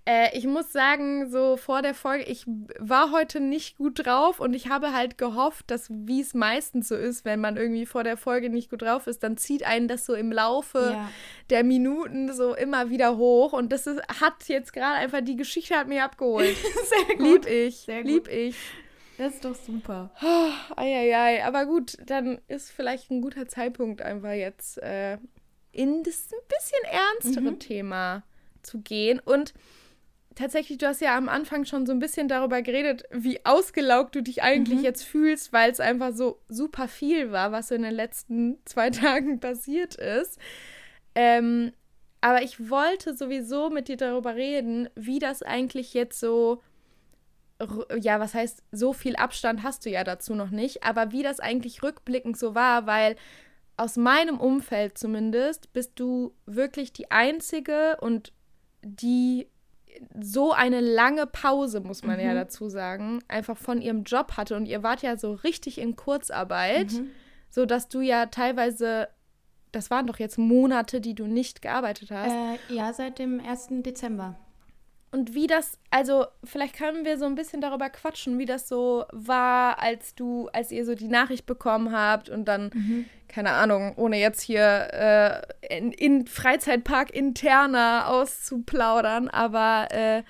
Äh, ich muss sagen, so vor der Folge, ich war heute nicht gut drauf und ich habe halt gehofft, dass, wie es meistens so ist, wenn man irgendwie vor der Folge nicht gut drauf ist, dann zieht einen das so im Laufe ja. der Minuten so immer wieder hoch und das ist, hat jetzt gerade einfach, die Geschichte hat mich abgeholt. Sehr gut. Lieb ich, Sehr gut. lieb ich. Das ist doch super. Oh, ei, Aber gut, dann ist vielleicht ein guter Zeitpunkt, einfach jetzt äh, in das ein bisschen ernstere mhm. Thema zu gehen. Und tatsächlich, du hast ja am Anfang schon so ein bisschen darüber geredet, wie ausgelaugt du dich eigentlich mhm. jetzt fühlst, weil es einfach so super viel war, was so in den letzten zwei Tagen passiert ist. Ähm, aber ich wollte sowieso mit dir darüber reden, wie das eigentlich jetzt so, ja, was heißt, so viel Abstand hast du ja dazu noch nicht, aber wie das eigentlich rückblickend so war, weil aus meinem Umfeld zumindest bist du wirklich die einzige und die so eine lange Pause, muss man mhm. ja dazu sagen, einfach von ihrem Job hatte. Und ihr wart ja so richtig in Kurzarbeit, mhm. so dass du ja teilweise, das waren doch jetzt Monate, die du nicht gearbeitet hast. Äh, ja, seit dem 1. Dezember. Und wie das, also vielleicht können wir so ein bisschen darüber quatschen, wie das so war, als du, als ihr so die Nachricht bekommen habt und dann, mhm. keine Ahnung, ohne jetzt hier äh, in, in, Freizeitpark interner auszuplaudern, aber äh,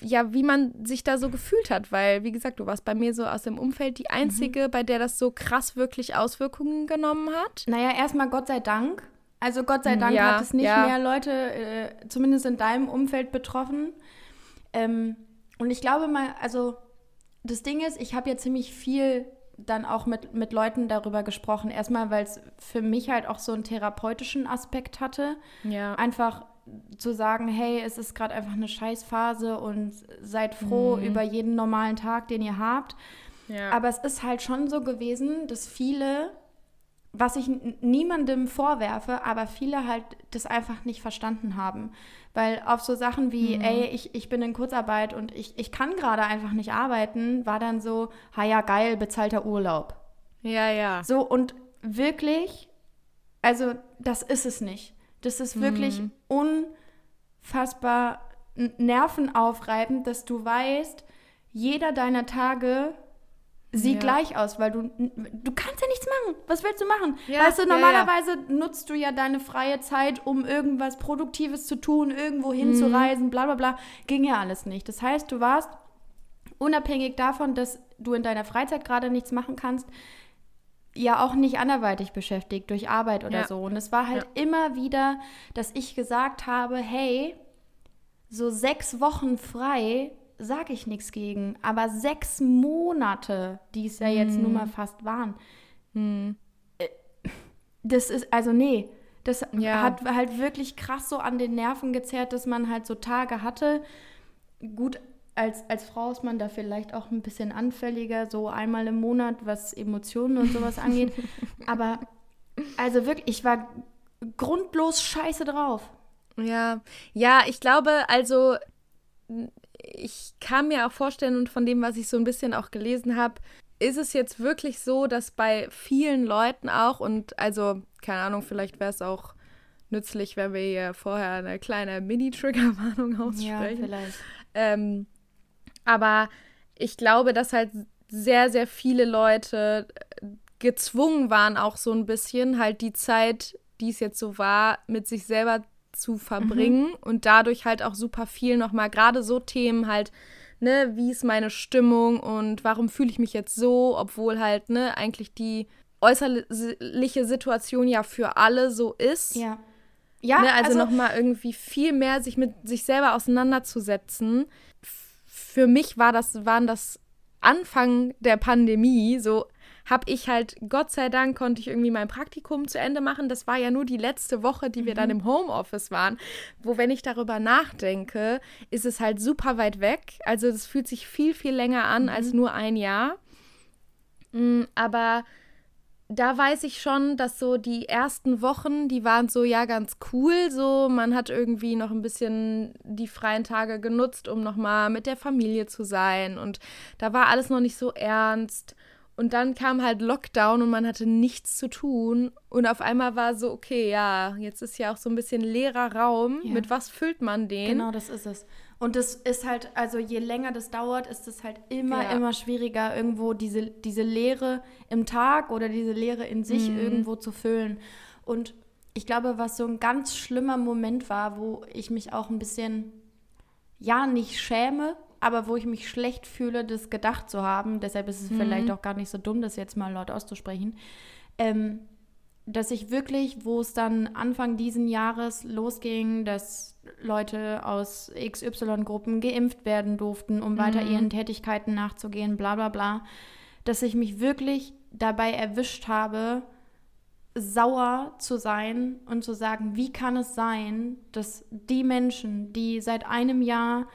ja, wie man sich da so gefühlt hat, weil, wie gesagt, du warst bei mir so aus dem Umfeld die Einzige, mhm. bei der das so krass wirklich Auswirkungen genommen hat. Naja, erstmal Gott sei Dank, also Gott sei Dank ja, hat es nicht ja. mehr Leute, äh, zumindest in deinem Umfeld, betroffen. Ähm, und ich glaube mal, also das Ding ist, ich habe ja ziemlich viel dann auch mit, mit Leuten darüber gesprochen. Erstmal, weil es für mich halt auch so einen therapeutischen Aspekt hatte. Ja. Einfach zu sagen, hey, es ist gerade einfach eine Scheißphase und seid froh mhm. über jeden normalen Tag, den ihr habt. Ja. Aber es ist halt schon so gewesen, dass viele was ich niemandem vorwerfe, aber viele halt das einfach nicht verstanden haben. Weil auf so Sachen wie, mhm. ey, ich, ich bin in Kurzarbeit und ich, ich kann gerade einfach nicht arbeiten, war dann so, ha ja, geil, bezahlter Urlaub. Ja, ja. So, und wirklich, also das ist es nicht. Das ist wirklich mhm. unfassbar nervenaufreibend, dass du weißt, jeder deiner Tage sieht ja. gleich aus, weil du, du kannst ja nichts machen. Was willst du machen? Ja, weißt du, normalerweise ja, nutzt du ja deine freie Zeit, um irgendwas Produktives zu tun, irgendwo hinzureisen, mhm. bla bla bla. Ging ja alles nicht. Das heißt, du warst unabhängig davon, dass du in deiner Freizeit gerade nichts machen kannst, ja auch nicht anderweitig beschäftigt durch Arbeit oder so. Und es war halt immer wieder, dass ich gesagt habe, hey, so sechs Wochen frei sage ich nichts gegen. Aber sechs Monate, die es ja jetzt nun mal hm. fast waren, hm. das ist, also nee, das ja. hat halt wirklich krass so an den Nerven gezerrt, dass man halt so Tage hatte. Gut, als, als Frau ist man da vielleicht auch ein bisschen anfälliger, so einmal im Monat, was Emotionen und sowas angeht. Aber also wirklich, ich war grundlos scheiße drauf. Ja, ja, ich glaube, also ich kann mir auch vorstellen und von dem, was ich so ein bisschen auch gelesen habe, ist es jetzt wirklich so, dass bei vielen Leuten auch und also, keine Ahnung, vielleicht wäre es auch nützlich, wenn wir hier vorher eine kleine Mini-Triggerwarnung aussprechen. Ja, vielleicht. Ähm, aber ich glaube, dass halt sehr, sehr viele Leute gezwungen waren, auch so ein bisschen halt die Zeit, die es jetzt so war, mit sich selber zu verbringen mhm. und dadurch halt auch super viel nochmal, gerade so Themen halt, ne, wie ist meine Stimmung und warum fühle ich mich jetzt so, obwohl halt, ne, eigentlich die äußerliche Situation ja für alle so ist. Ja. Ja, ne, also, also nochmal irgendwie viel mehr sich mit sich selber auseinanderzusetzen. Für mich war das, waren das Anfang der Pandemie so habe ich halt, Gott sei Dank, konnte ich irgendwie mein Praktikum zu Ende machen. Das war ja nur die letzte Woche, die wir dann mhm. im Homeoffice waren. Wo, wenn ich darüber nachdenke, ist es halt super weit weg. Also es fühlt sich viel, viel länger an mhm. als nur ein Jahr. Mhm, aber da weiß ich schon, dass so die ersten Wochen, die waren so ja ganz cool. So, man hat irgendwie noch ein bisschen die freien Tage genutzt, um nochmal mit der Familie zu sein. Und da war alles noch nicht so ernst. Und dann kam halt Lockdown und man hatte nichts zu tun. Und auf einmal war so, okay, ja, jetzt ist ja auch so ein bisschen leerer Raum. Ja. Mit was füllt man den? Genau, das ist es. Und das ist halt, also je länger das dauert, ist es halt immer, ja. immer schwieriger, irgendwo diese, diese Leere im Tag oder diese Leere in sich mhm. irgendwo zu füllen. Und ich glaube, was so ein ganz schlimmer Moment war, wo ich mich auch ein bisschen, ja, nicht schäme, aber wo ich mich schlecht fühle, das gedacht zu haben. Deshalb ist es mhm. vielleicht auch gar nicht so dumm, das jetzt mal laut auszusprechen. Ähm, dass ich wirklich, wo es dann Anfang diesen Jahres losging, dass Leute aus XY-Gruppen geimpft werden durften, um mhm. weiter ihren Tätigkeiten nachzugehen, bla bla bla, dass ich mich wirklich dabei erwischt habe, sauer zu sein und zu sagen, wie kann es sein, dass die Menschen, die seit einem Jahr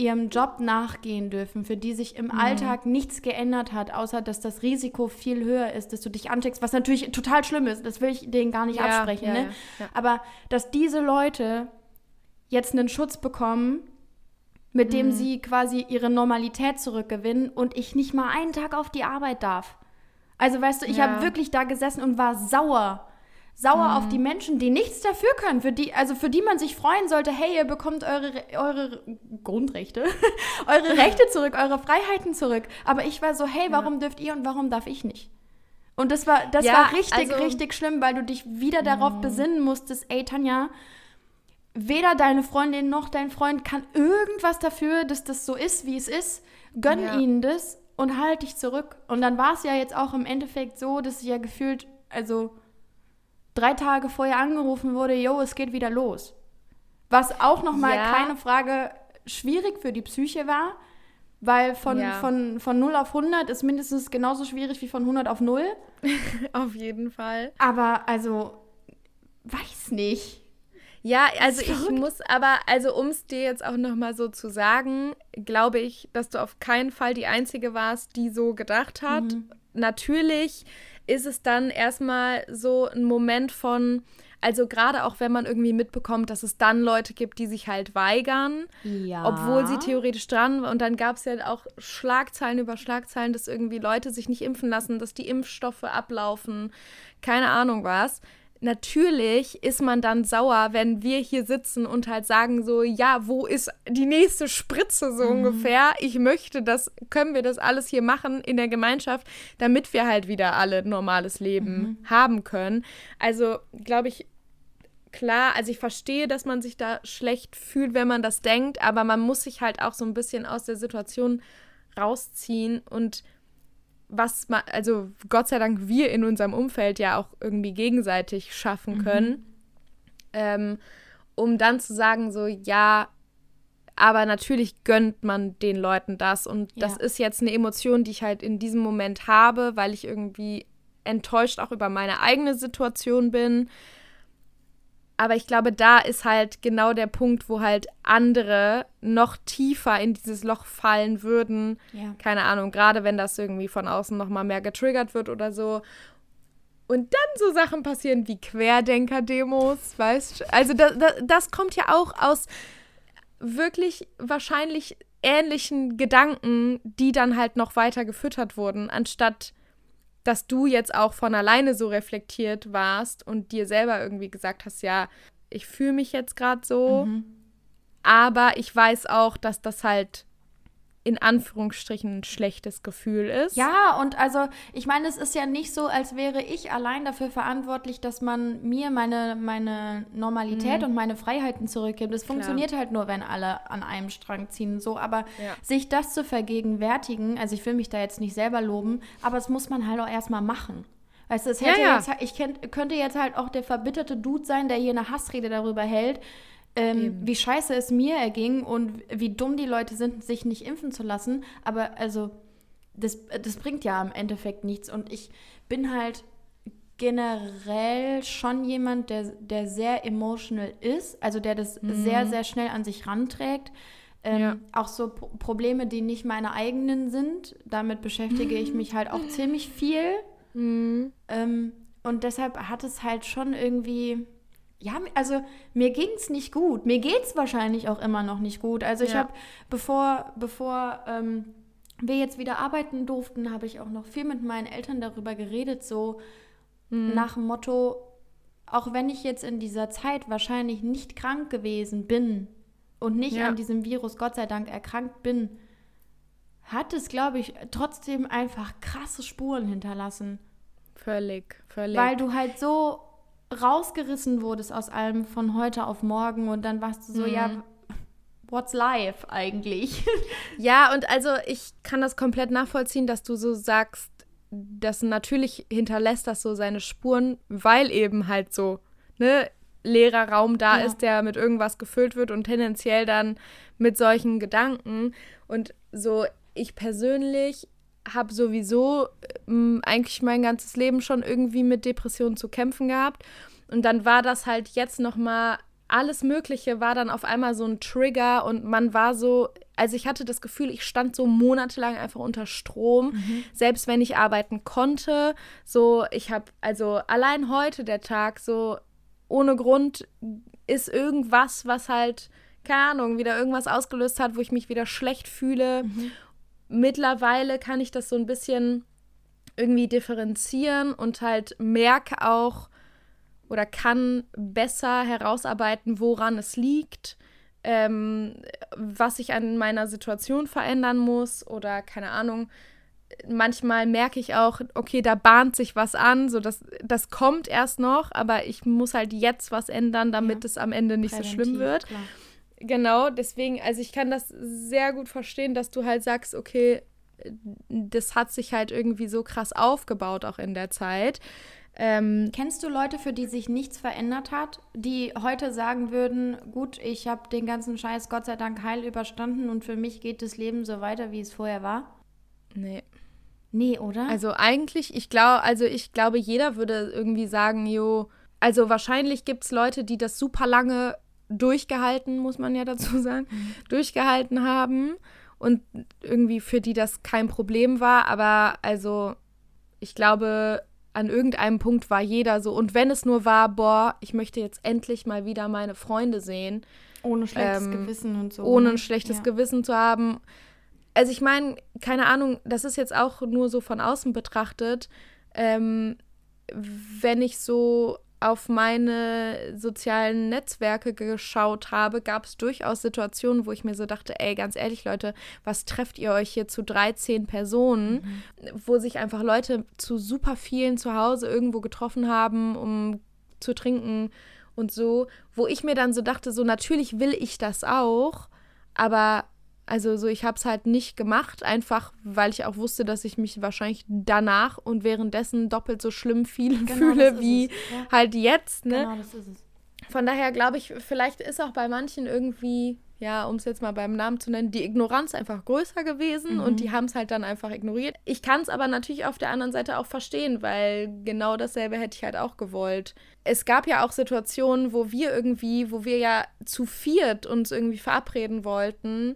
ihrem Job nachgehen dürfen, für die sich im mhm. Alltag nichts geändert hat, außer dass das Risiko viel höher ist, dass du dich ansteckst, was natürlich total schlimm ist, das will ich denen gar nicht ja, absprechen, ja, ne? ja, Aber dass diese Leute jetzt einen Schutz bekommen, mit dem mhm. sie quasi ihre Normalität zurückgewinnen und ich nicht mal einen Tag auf die Arbeit darf. Also weißt du, ich habe wirklich da gesessen und war sauer sauer mhm. auf die Menschen, die nichts dafür können, für die, also für die man sich freuen sollte, hey, ihr bekommt eure, eure Grundrechte, eure Rechte zurück, eure Freiheiten zurück. Aber ich war so, hey, warum ja. dürft ihr und warum darf ich nicht? Und das war, das ja, war richtig, also, richtig schlimm, weil du dich wieder darauf mhm. besinnen musstest, ey, Tanja, weder deine Freundin noch dein Freund kann irgendwas dafür, dass das so ist, wie es ist. Gönn ja. ihnen das und halt dich zurück. Und dann war es ja jetzt auch im Endeffekt so, dass ich ja gefühlt, also drei Tage vorher angerufen wurde, yo, es geht wieder los. Was auch nochmal ja. keine Frage schwierig für die Psyche war, weil von, ja. von, von 0 auf 100 ist mindestens genauso schwierig wie von 100 auf 0. auf jeden Fall. Aber also, weiß nicht. Ja, also ich muss aber, also um es dir jetzt auch nochmal so zu sagen, glaube ich, dass du auf keinen Fall die Einzige warst, die so gedacht hat. Mhm. Natürlich ist es dann erstmal so ein Moment von, also gerade auch wenn man irgendwie mitbekommt, dass es dann Leute gibt, die sich halt weigern, ja. obwohl sie theoretisch dran und dann gab es ja auch Schlagzeilen über Schlagzeilen, dass irgendwie Leute sich nicht impfen lassen, dass die Impfstoffe ablaufen, keine Ahnung was natürlich ist man dann sauer, wenn wir hier sitzen und halt sagen so, ja, wo ist die nächste Spritze so mhm. ungefähr? Ich möchte das, können wir das alles hier machen in der Gemeinschaft, damit wir halt wieder alle normales Leben mhm. haben können. Also, glaube ich, klar, also ich verstehe, dass man sich da schlecht fühlt, wenn man das denkt, aber man muss sich halt auch so ein bisschen aus der Situation rausziehen und was man, also Gott sei Dank wir in unserem Umfeld ja auch irgendwie gegenseitig schaffen mhm. können, mhm. ähm, um dann zu sagen, so, ja, aber natürlich gönnt man den Leuten das und ja. das ist jetzt eine Emotion, die ich halt in diesem Moment habe, weil ich irgendwie enttäuscht auch über meine eigene Situation bin aber ich glaube, da ist halt genau der Punkt, wo halt andere noch tiefer in dieses Loch fallen würden. Ja. Keine Ahnung, gerade wenn das irgendwie von außen noch mal mehr getriggert wird oder so. Und dann so Sachen passieren wie Querdenker-Demos, weißt du? Also das, das, das kommt ja auch aus wirklich wahrscheinlich ähnlichen Gedanken, die dann halt noch weiter gefüttert wurden, anstatt dass du jetzt auch von alleine so reflektiert warst und dir selber irgendwie gesagt hast, ja, ich fühle mich jetzt gerade so, mhm. aber ich weiß auch, dass das halt in Anführungsstrichen ein schlechtes Gefühl ist. Ja, und also ich meine, es ist ja nicht so, als wäre ich allein dafür verantwortlich, dass man mir meine, meine Normalität mhm. und meine Freiheiten zurückgibt. Es funktioniert halt nur, wenn alle an einem Strang ziehen. So, aber ja. sich das zu vergegenwärtigen, also ich will mich da jetzt nicht selber loben, aber es muss man halt auch erstmal machen. Weißt du, es hätte ja, ja. Jetzt, ich könnte jetzt halt auch der verbitterte Dude sein, der hier eine Hassrede darüber hält, ähm, wie scheiße es mir erging und wie dumm die Leute sind, sich nicht impfen zu lassen. Aber also, das, das bringt ja im Endeffekt nichts. Und ich bin halt generell schon jemand, der, der sehr emotional ist, also der das mhm. sehr, sehr schnell an sich ranträgt. Ähm, ja. Auch so P Probleme, die nicht meine eigenen sind, damit beschäftige ich mich halt auch ziemlich viel. Mhm. Ähm, und deshalb hat es halt schon irgendwie ja, also mir ging es nicht gut. Mir geht es wahrscheinlich auch immer noch nicht gut. Also ich ja. habe, bevor, bevor ähm, wir jetzt wieder arbeiten durften, habe ich auch noch viel mit meinen Eltern darüber geredet, so mhm. nach dem Motto, auch wenn ich jetzt in dieser Zeit wahrscheinlich nicht krank gewesen bin und nicht ja. an diesem Virus Gott sei Dank erkrankt bin, hat es, glaube ich, trotzdem einfach krasse Spuren hinterlassen. Völlig, völlig. Weil du halt so rausgerissen wurdest aus allem von heute auf morgen und dann warst du so, mhm. ja, what's life eigentlich? ja, und also ich kann das komplett nachvollziehen, dass du so sagst, das natürlich hinterlässt das so seine Spuren, weil eben halt so, ne, leerer Raum da ja. ist, der mit irgendwas gefüllt wird und tendenziell dann mit solchen Gedanken. Und so, ich persönlich habe sowieso ähm, eigentlich mein ganzes Leben schon irgendwie mit Depressionen zu kämpfen gehabt. Und dann war das halt jetzt noch mal alles Mögliche war dann auf einmal so ein Trigger und man war so, also ich hatte das Gefühl, ich stand so monatelang einfach unter Strom, mhm. selbst wenn ich arbeiten konnte. So, ich habe, also allein heute der Tag, so ohne Grund ist irgendwas, was halt, keine Ahnung, wieder irgendwas ausgelöst hat, wo ich mich wieder schlecht fühle. Mhm. Mittlerweile kann ich das so ein bisschen irgendwie differenzieren und halt merke auch, oder kann besser herausarbeiten, woran es liegt, ähm, was ich an meiner Situation verändern muss oder keine Ahnung. Manchmal merke ich auch, okay, da bahnt sich was an, so dass das kommt erst noch, aber ich muss halt jetzt was ändern, damit ja. es am Ende nicht Präventiv, so schlimm wird. Klar. Genau, deswegen, also ich kann das sehr gut verstehen, dass du halt sagst, okay, das hat sich halt irgendwie so krass aufgebaut auch in der Zeit. Ähm, Kennst du Leute, für die sich nichts verändert hat, die heute sagen würden, gut, ich habe den ganzen Scheiß Gott sei Dank heil überstanden und für mich geht das Leben so weiter, wie es vorher war? Nee. Nee, oder? Also eigentlich, ich glaube, also ich glaube, jeder würde irgendwie sagen, jo, also wahrscheinlich gibt es Leute, die das super lange durchgehalten, muss man ja dazu sagen, mhm. durchgehalten haben und irgendwie für die das kein Problem war, aber also ich glaube, an irgendeinem Punkt war jeder so. Und wenn es nur war, boah, ich möchte jetzt endlich mal wieder meine Freunde sehen. Ohne schlechtes ähm, Gewissen und so. Ohne ne? ein schlechtes ja. Gewissen zu haben. Also ich meine, keine Ahnung, das ist jetzt auch nur so von außen betrachtet. Ähm, wenn ich so auf meine sozialen Netzwerke geschaut habe, gab es durchaus Situationen, wo ich mir so dachte, ey, ganz ehrlich, Leute, was trefft ihr euch hier zu 13 Personen, mhm. wo sich einfach Leute zu super vielen zu Hause irgendwo getroffen haben, um zu trinken und so, wo ich mir dann so dachte, so natürlich will ich das auch, aber also so, ich habe es halt nicht gemacht, einfach weil ich auch wusste, dass ich mich wahrscheinlich danach und währenddessen doppelt so schlimm viel genau, fühle wie ja. halt jetzt. Ne? Genau, das ist es. Von daher glaube ich, vielleicht ist auch bei manchen irgendwie, ja, um es jetzt mal beim Namen zu nennen, die Ignoranz einfach größer gewesen mhm. und die haben es halt dann einfach ignoriert. Ich kann es aber natürlich auf der anderen Seite auch verstehen, weil genau dasselbe hätte ich halt auch gewollt. Es gab ja auch Situationen, wo wir irgendwie, wo wir ja zu viert uns irgendwie verabreden wollten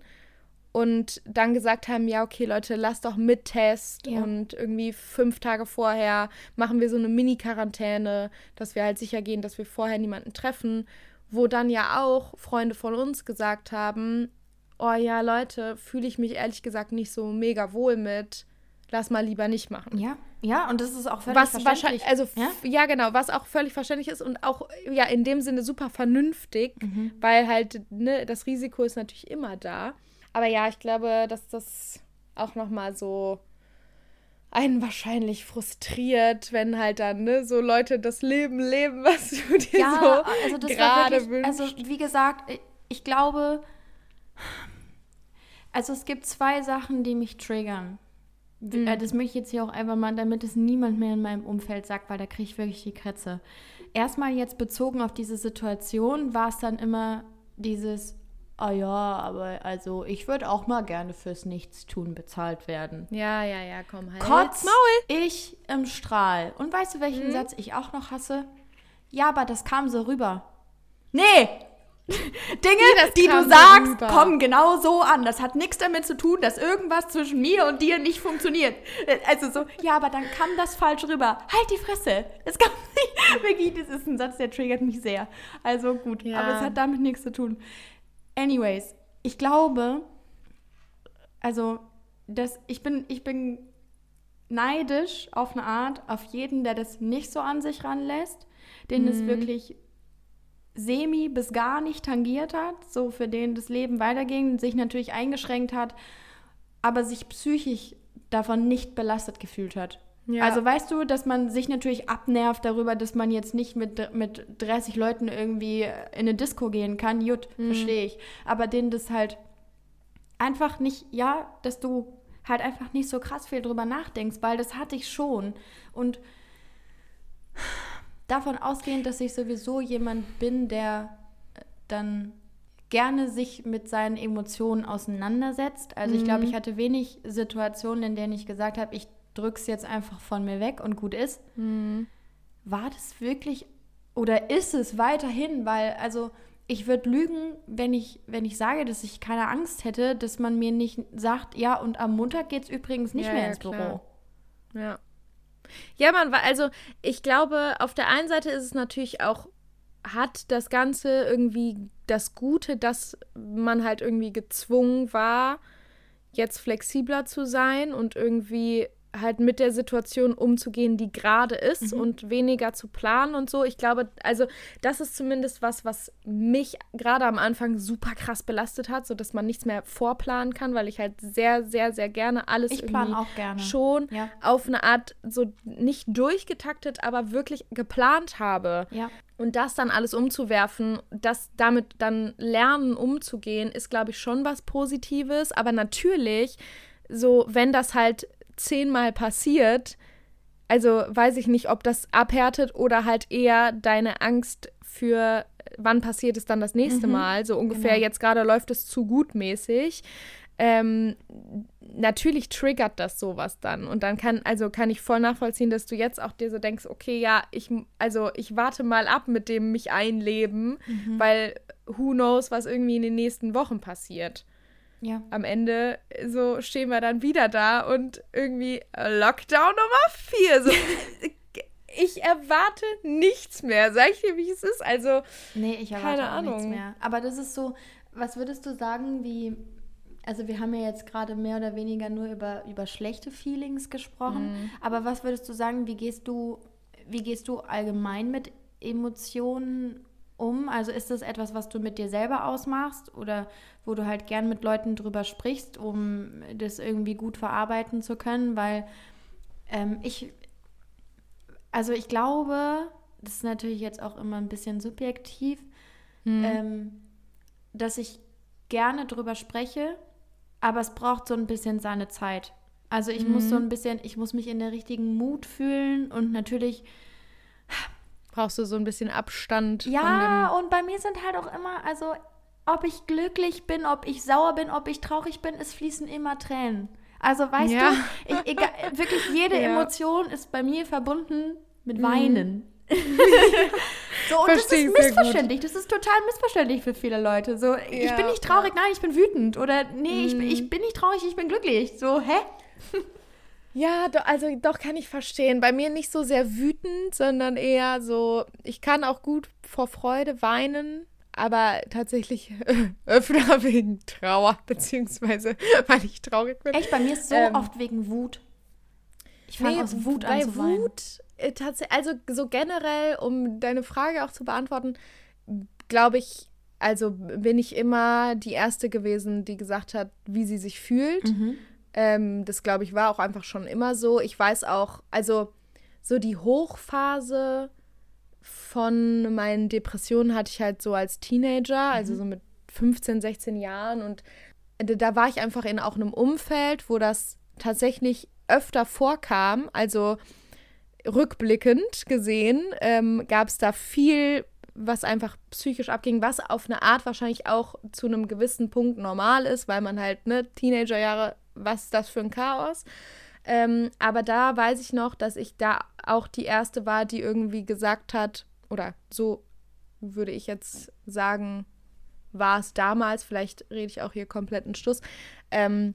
und dann gesagt haben, ja, okay, Leute, lass doch mit Test ja. und irgendwie fünf Tage vorher machen wir so eine Mini-Quarantäne, dass wir halt sicher gehen, dass wir vorher niemanden treffen, wo dann ja auch Freunde von uns gesagt haben, oh ja, Leute, fühle ich mich ehrlich gesagt nicht so mega wohl mit, lass mal lieber nicht machen. Ja, ja, und das ist auch völlig was verständlich. Also, ja? ja? genau, was auch völlig verständlich ist und auch ja in dem Sinne super vernünftig, mhm. weil halt ne, das Risiko ist natürlich immer da. Aber ja, ich glaube, dass das auch noch mal so einen wahrscheinlich frustriert, wenn halt dann ne, so Leute das Leben leben, was du dir ja, so also gerade wünschst. Also wie gesagt, ich glaube, also es gibt zwei Sachen, die mich triggern. Mhm. Äh, das möchte ich jetzt hier auch einfach mal, damit es niemand mehr in meinem Umfeld sagt, weil da kriege ich wirklich die Kretze. Erstmal jetzt bezogen auf diese Situation war es dann immer dieses, ah ja, aber also ich würde auch mal gerne fürs Nichtstun bezahlt werden. Ja, ja, ja, komm halt. Kotz Maul. ich im Strahl. Und weißt du, welchen mhm. Satz ich auch noch hasse? Ja, aber das kam so rüber. Nee! Dinge, die, die du sagst, rüber. kommen genau so an. Das hat nichts damit zu tun, dass irgendwas zwischen mir und dir nicht funktioniert. Also so, ja, aber dann kam das falsch rüber. Halt die Fresse. Es kam nicht. Wirklich, das ist ein Satz, der triggert mich sehr. Also gut, ja. aber es hat damit nichts zu tun. Anyways, ich glaube, also, dass ich bin, ich bin neidisch auf eine Art auf jeden, der das nicht so an sich ranlässt, den mhm. es wirklich semi bis gar nicht tangiert hat, so für den das Leben weiterging, sich natürlich eingeschränkt hat, aber sich psychisch davon nicht belastet gefühlt hat. Ja. Also weißt du, dass man sich natürlich abnervt darüber, dass man jetzt nicht mit, mit 30 Leuten irgendwie in eine Disco gehen kann. Jut, mhm. verstehe ich. Aber denen das halt einfach nicht, ja, dass du halt einfach nicht so krass viel drüber nachdenkst, weil das hatte ich schon. Und davon ausgehend, dass ich sowieso jemand bin, der äh, dann gerne sich mit seinen Emotionen auseinandersetzt. Also mhm. ich glaube, ich hatte wenig Situationen, in denen ich gesagt habe, ich drücke es jetzt einfach von mir weg und gut ist. Mhm. War das wirklich oder ist es weiterhin? Weil, also ich würde lügen, wenn ich, wenn ich sage, dass ich keine Angst hätte, dass man mir nicht sagt, ja, und am Montag geht es übrigens nicht ja, mehr ins Büro. Ja. Ja, man war, also ich glaube, auf der einen Seite ist es natürlich auch, hat das Ganze irgendwie das Gute, dass man halt irgendwie gezwungen war, jetzt flexibler zu sein und irgendwie halt mit der Situation umzugehen, die gerade ist mhm. und weniger zu planen und so. Ich glaube, also das ist zumindest was, was mich gerade am Anfang super krass belastet hat, so dass man nichts mehr vorplanen kann, weil ich halt sehr, sehr, sehr gerne alles ich irgendwie auch gerne. schon ja. auf eine Art so nicht durchgetaktet, aber wirklich geplant habe. Ja. Und das dann alles umzuwerfen, das damit dann lernen, umzugehen, ist, glaube ich, schon was Positives. Aber natürlich, so, wenn das halt zehnmal passiert, also weiß ich nicht, ob das abhärtet oder halt eher deine Angst für, wann passiert es dann das nächste mhm, Mal. So ungefähr, genau. jetzt gerade läuft es zu gutmäßig. Ähm, natürlich triggert das sowas dann. Und dann kann, also kann ich voll nachvollziehen, dass du jetzt auch dir so denkst, okay, ja, ich, also ich warte mal ab mit dem mich einleben, mhm. weil who knows, was irgendwie in den nächsten Wochen passiert. Ja. Am Ende so stehen wir dann wieder da und irgendwie Lockdown Nummer 4. So, ich erwarte nichts mehr. Sag ich dir, wie es ist? Also, nee, ich erwarte keine Ahnung. nichts mehr. Aber das ist so, was würdest du sagen, wie, also wir haben ja jetzt gerade mehr oder weniger nur über, über schlechte Feelings gesprochen, mhm. aber was würdest du sagen, wie gehst du, wie gehst du allgemein mit Emotionen um? Also ist das etwas, was du mit dir selber ausmachst oder wo du halt gern mit Leuten drüber sprichst, um das irgendwie gut verarbeiten zu können? Weil ähm, ich, also ich glaube, das ist natürlich jetzt auch immer ein bisschen subjektiv, hm. ähm, dass ich gerne drüber spreche, aber es braucht so ein bisschen seine Zeit. Also ich mhm. muss so ein bisschen, ich muss mich in der richtigen Mut fühlen und natürlich brauchst du so ein bisschen Abstand. Ja, und bei mir sind halt auch immer, also ob ich glücklich bin, ob ich sauer bin, ob ich traurig bin, es fließen immer Tränen. Also weißt ja. du, ich, egal, wirklich jede ja. Emotion ist bei mir verbunden mit mhm. Weinen. so, und Versteh das ist missverständlich. Das ist total missverständlich für viele Leute. So, ja, ich bin nicht traurig, nein, ich bin wütend. Oder nee, mhm. ich, ich bin nicht traurig, ich bin glücklich. So, hä? Ja, do, also doch kann ich verstehen. Bei mir nicht so sehr wütend, sondern eher so, ich kann auch gut vor Freude weinen, aber tatsächlich öfter wegen Trauer, beziehungsweise weil ich traurig bin. Echt, bei mir ist so ähm, oft wegen Wut. Ich fange nee, aus Wut an zu weinen. Wut, äh, also so generell, um deine Frage auch zu beantworten, glaube ich, also bin ich immer die Erste gewesen, die gesagt hat, wie sie sich fühlt. Mhm. Ähm, das, glaube ich, war auch einfach schon immer so. Ich weiß auch, also so die Hochphase von meinen Depressionen hatte ich halt so als Teenager, also mhm. so mit 15, 16 Jahren. Und da war ich einfach in auch einem Umfeld, wo das tatsächlich öfter vorkam. Also rückblickend gesehen ähm, gab es da viel, was einfach psychisch abging, was auf eine Art wahrscheinlich auch zu einem gewissen Punkt normal ist, weil man halt ne Teenagerjahre was ist das für ein Chaos? Ähm, aber da weiß ich noch, dass ich da auch die erste war, die irgendwie gesagt hat, oder so würde ich jetzt sagen, war es damals, vielleicht rede ich auch hier kompletten Stuss, ähm,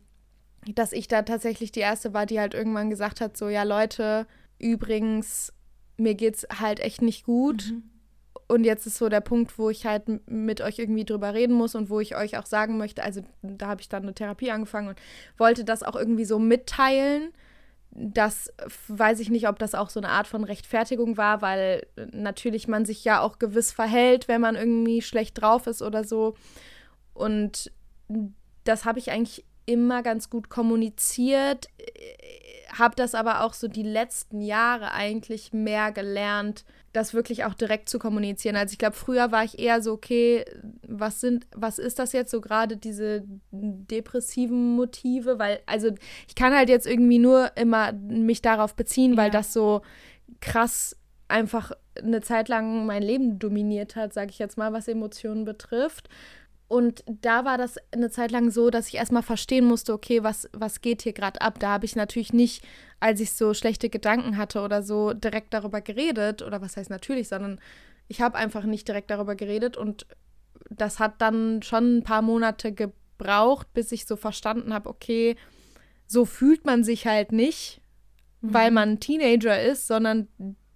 dass ich da tatsächlich die erste war, die halt irgendwann gesagt hat, so ja Leute, übrigens, mir geht's halt echt nicht gut. Mhm. Und jetzt ist so der Punkt, wo ich halt mit euch irgendwie drüber reden muss und wo ich euch auch sagen möchte, also da habe ich dann eine Therapie angefangen und wollte das auch irgendwie so mitteilen. Das weiß ich nicht, ob das auch so eine Art von Rechtfertigung war, weil natürlich man sich ja auch gewiss verhält, wenn man irgendwie schlecht drauf ist oder so. Und das habe ich eigentlich immer ganz gut kommuniziert, habe das aber auch so die letzten Jahre eigentlich mehr gelernt, das wirklich auch direkt zu kommunizieren. Also ich glaube, früher war ich eher so, okay, was sind, was ist das jetzt so gerade diese depressiven Motive? Weil, also ich kann halt jetzt irgendwie nur immer mich darauf beziehen, weil das so krass einfach eine Zeit lang mein Leben dominiert hat, sage ich jetzt mal, was Emotionen betrifft. Und da war das eine Zeit lang so, dass ich erstmal verstehen musste, okay, was, was geht hier gerade ab? Da habe ich natürlich nicht, als ich so schlechte Gedanken hatte oder so, direkt darüber geredet. Oder was heißt natürlich, sondern ich habe einfach nicht direkt darüber geredet. Und das hat dann schon ein paar Monate gebraucht, bis ich so verstanden habe, okay, so fühlt man sich halt nicht, mhm. weil man Teenager ist, sondern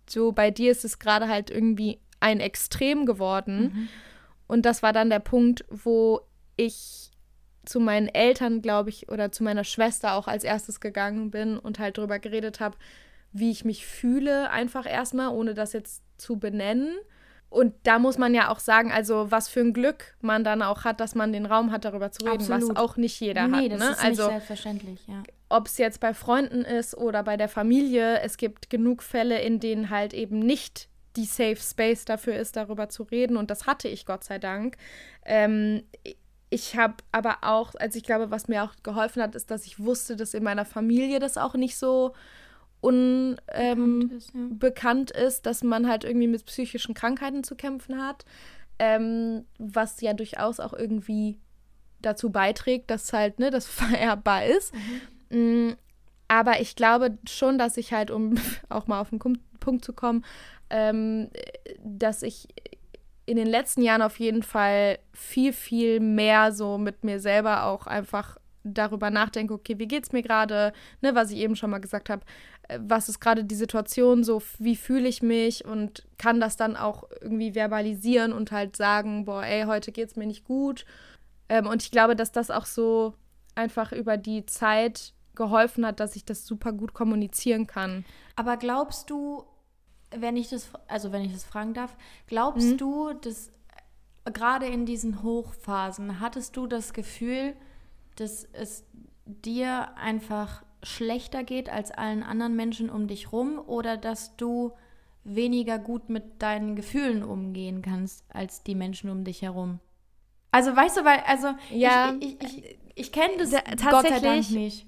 so bei dir ist es gerade halt irgendwie ein Extrem geworden. Mhm. Und das war dann der Punkt, wo ich zu meinen Eltern, glaube ich, oder zu meiner Schwester auch als erstes gegangen bin und halt darüber geredet habe, wie ich mich fühle, einfach erstmal, ohne das jetzt zu benennen. Und da muss man ja auch sagen, also was für ein Glück man dann auch hat, dass man den Raum hat, darüber zu reden, Absolut. was auch nicht jeder nee, hat. Das ne? ist also, nicht selbstverständlich, ja. Ob es jetzt bei Freunden ist oder bei der Familie, es gibt genug Fälle, in denen halt eben nicht die Safe Space dafür ist, darüber zu reden. Und das hatte ich, Gott sei Dank. Ähm, ich habe aber auch, also ich glaube, was mir auch geholfen hat, ist, dass ich wusste, dass in meiner Familie das auch nicht so unbekannt ähm, ist, ja. ist, dass man halt irgendwie mit psychischen Krankheiten zu kämpfen hat. Ähm, was ja durchaus auch irgendwie dazu beiträgt, dass halt, ne, das vererbbar ist. Mhm. Mm, aber ich glaube schon, dass ich halt, um auch mal auf den Punkt zu kommen, ähm, dass ich in den letzten Jahren auf jeden Fall viel, viel mehr so mit mir selber auch einfach darüber nachdenke, okay, wie geht's mir gerade, ne, was ich eben schon mal gesagt habe, äh, was ist gerade die Situation, so wie fühle ich mich und kann das dann auch irgendwie verbalisieren und halt sagen, boah, ey, heute geht's mir nicht gut. Ähm, und ich glaube, dass das auch so einfach über die Zeit geholfen hat, dass ich das super gut kommunizieren kann. Aber glaubst du, wenn ich das, also wenn ich das fragen darf, glaubst mhm. du, dass gerade in diesen Hochphasen hattest du das Gefühl, dass es dir einfach schlechter geht als allen anderen Menschen um dich rum oder dass du weniger gut mit deinen Gefühlen umgehen kannst als die Menschen um dich herum? Also weißt du, weil, also ja, ich, ich, ich, ich kenne das tatsächlich Gott sei Dank nicht.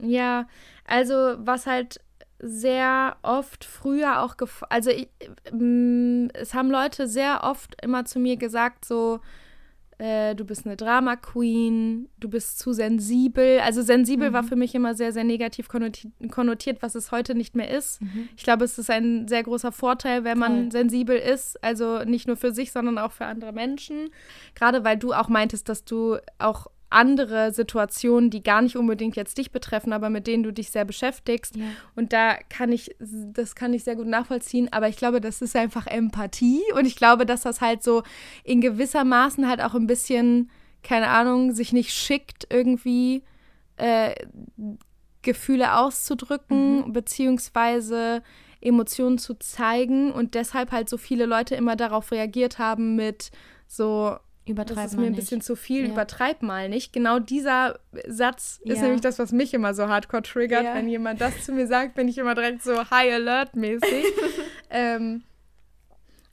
Ja, also was halt sehr oft früher auch, also ich, mm, es haben Leute sehr oft immer zu mir gesagt, so, äh, du bist eine Drama Queen, du bist zu sensibel. Also sensibel mhm. war für mich immer sehr, sehr negativ konnotiert, was es heute nicht mehr ist. Mhm. Ich glaube, es ist ein sehr großer Vorteil, wenn man sensibel ist. Also nicht nur für sich, sondern auch für andere Menschen. Gerade weil du auch meintest, dass du auch andere Situationen, die gar nicht unbedingt jetzt dich betreffen, aber mit denen du dich sehr beschäftigst. Ja. Und da kann ich, das kann ich sehr gut nachvollziehen, aber ich glaube, das ist einfach Empathie und ich glaube, dass das halt so in gewisser Maßen halt auch ein bisschen, keine Ahnung, sich nicht schickt, irgendwie äh, Gefühle auszudrücken, mhm. beziehungsweise Emotionen zu zeigen und deshalb halt so viele Leute immer darauf reagiert haben mit so, Übertreib das ist mir ein bisschen zu viel, ja. übertreib mal nicht. Genau dieser Satz ja. ist nämlich das, was mich immer so hardcore triggert. Ja. Wenn jemand das zu mir sagt, bin ich immer direkt so High Alert mäßig. ähm,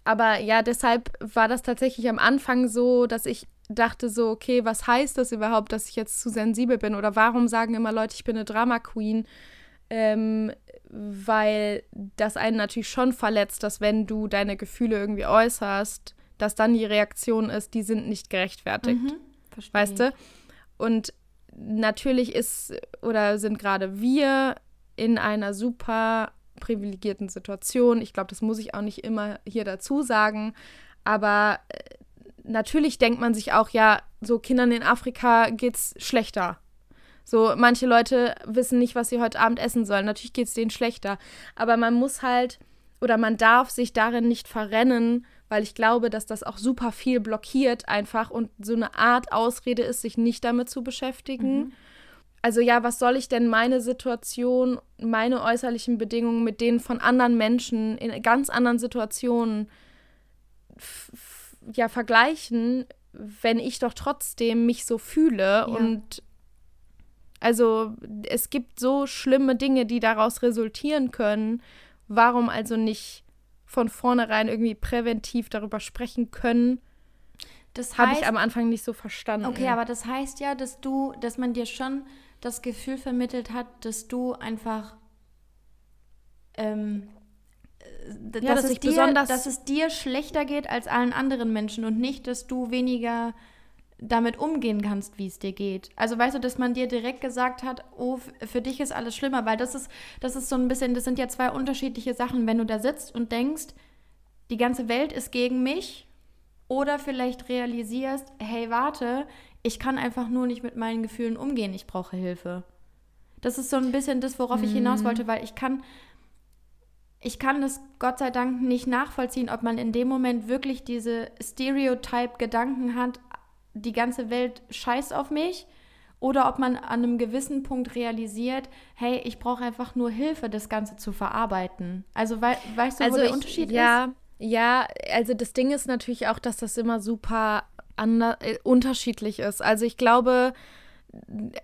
aber ja, deshalb war das tatsächlich am Anfang so, dass ich dachte so, okay, was heißt das überhaupt, dass ich jetzt zu sensibel bin? Oder warum sagen immer Leute, ich bin eine Drama Queen? Ähm, weil das einen natürlich schon verletzt, dass wenn du deine Gefühle irgendwie äußerst, dass dann die Reaktion ist, die sind nicht gerechtfertigt. Mhm, weißt du? Und natürlich ist oder sind gerade wir in einer super privilegierten Situation. Ich glaube, das muss ich auch nicht immer hier dazu sagen. Aber äh, natürlich denkt man sich auch, ja, so Kindern in Afrika geht es schlechter. So, manche Leute wissen nicht, was sie heute Abend essen sollen. Natürlich geht es denen schlechter. Aber man muss halt oder man darf sich darin nicht verrennen weil ich glaube, dass das auch super viel blockiert einfach und so eine Art Ausrede ist, sich nicht damit zu beschäftigen. Mhm. Also ja, was soll ich denn meine Situation, meine äußerlichen Bedingungen mit denen von anderen Menschen in ganz anderen Situationen ja vergleichen, wenn ich doch trotzdem mich so fühle ja. und also es gibt so schlimme Dinge, die daraus resultieren können. Warum also nicht von vornherein irgendwie präventiv darüber sprechen können. das habe ich am Anfang nicht so verstanden. Okay, aber das heißt ja, dass du, dass man dir schon das Gefühl vermittelt hat, dass du einfach ähm, ja, dass, dass, es dir, dass es dir schlechter geht als allen anderen Menschen und nicht, dass du weniger damit umgehen kannst, wie es dir geht. Also weißt du, dass man dir direkt gesagt hat, oh, für dich ist alles schlimmer, weil das ist, das ist so ein bisschen, das sind ja zwei unterschiedliche Sachen, wenn du da sitzt und denkst, die ganze Welt ist gegen mich oder vielleicht realisierst, hey, warte, ich kann einfach nur nicht mit meinen Gefühlen umgehen, ich brauche Hilfe. Das ist so ein bisschen das, worauf mhm. ich hinaus mhm. wollte, weil ich kann, ich kann das Gott sei Dank nicht nachvollziehen, ob man in dem Moment wirklich diese Stereotype-Gedanken hat, die ganze Welt scheißt auf mich oder ob man an einem gewissen Punkt realisiert, hey, ich brauche einfach nur Hilfe, das Ganze zu verarbeiten. Also wei weißt du, also wo der ich, Unterschied ja, ist? Ja, also das Ding ist natürlich auch, dass das immer super äh, unterschiedlich ist. Also ich glaube,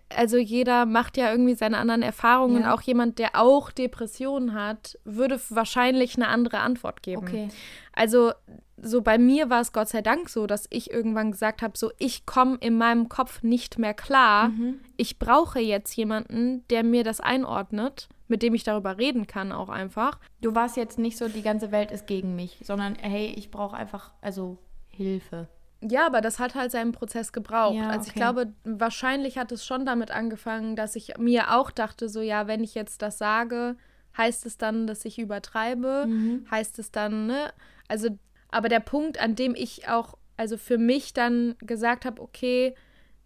also jeder macht ja irgendwie seine anderen Erfahrungen. Ja. Auch jemand, der auch Depressionen hat, würde wahrscheinlich eine andere Antwort geben. Okay. Also so bei mir war es Gott sei Dank so, dass ich irgendwann gesagt habe, so ich komme in meinem Kopf nicht mehr klar. Mhm. Ich brauche jetzt jemanden, der mir das einordnet, mit dem ich darüber reden kann auch einfach. Du warst jetzt nicht so, die ganze Welt ist gegen mich, sondern hey, ich brauche einfach also Hilfe. Ja, aber das hat halt seinen Prozess gebraucht. Ja, also ich glaube, wahrscheinlich hat es schon damit angefangen, dass ich mir auch dachte, so ja, wenn ich jetzt das sage, heißt es dann, dass ich übertreibe? Mhm. Heißt es dann, ne? Also, aber der Punkt, an dem ich auch, also für mich dann gesagt habe, okay,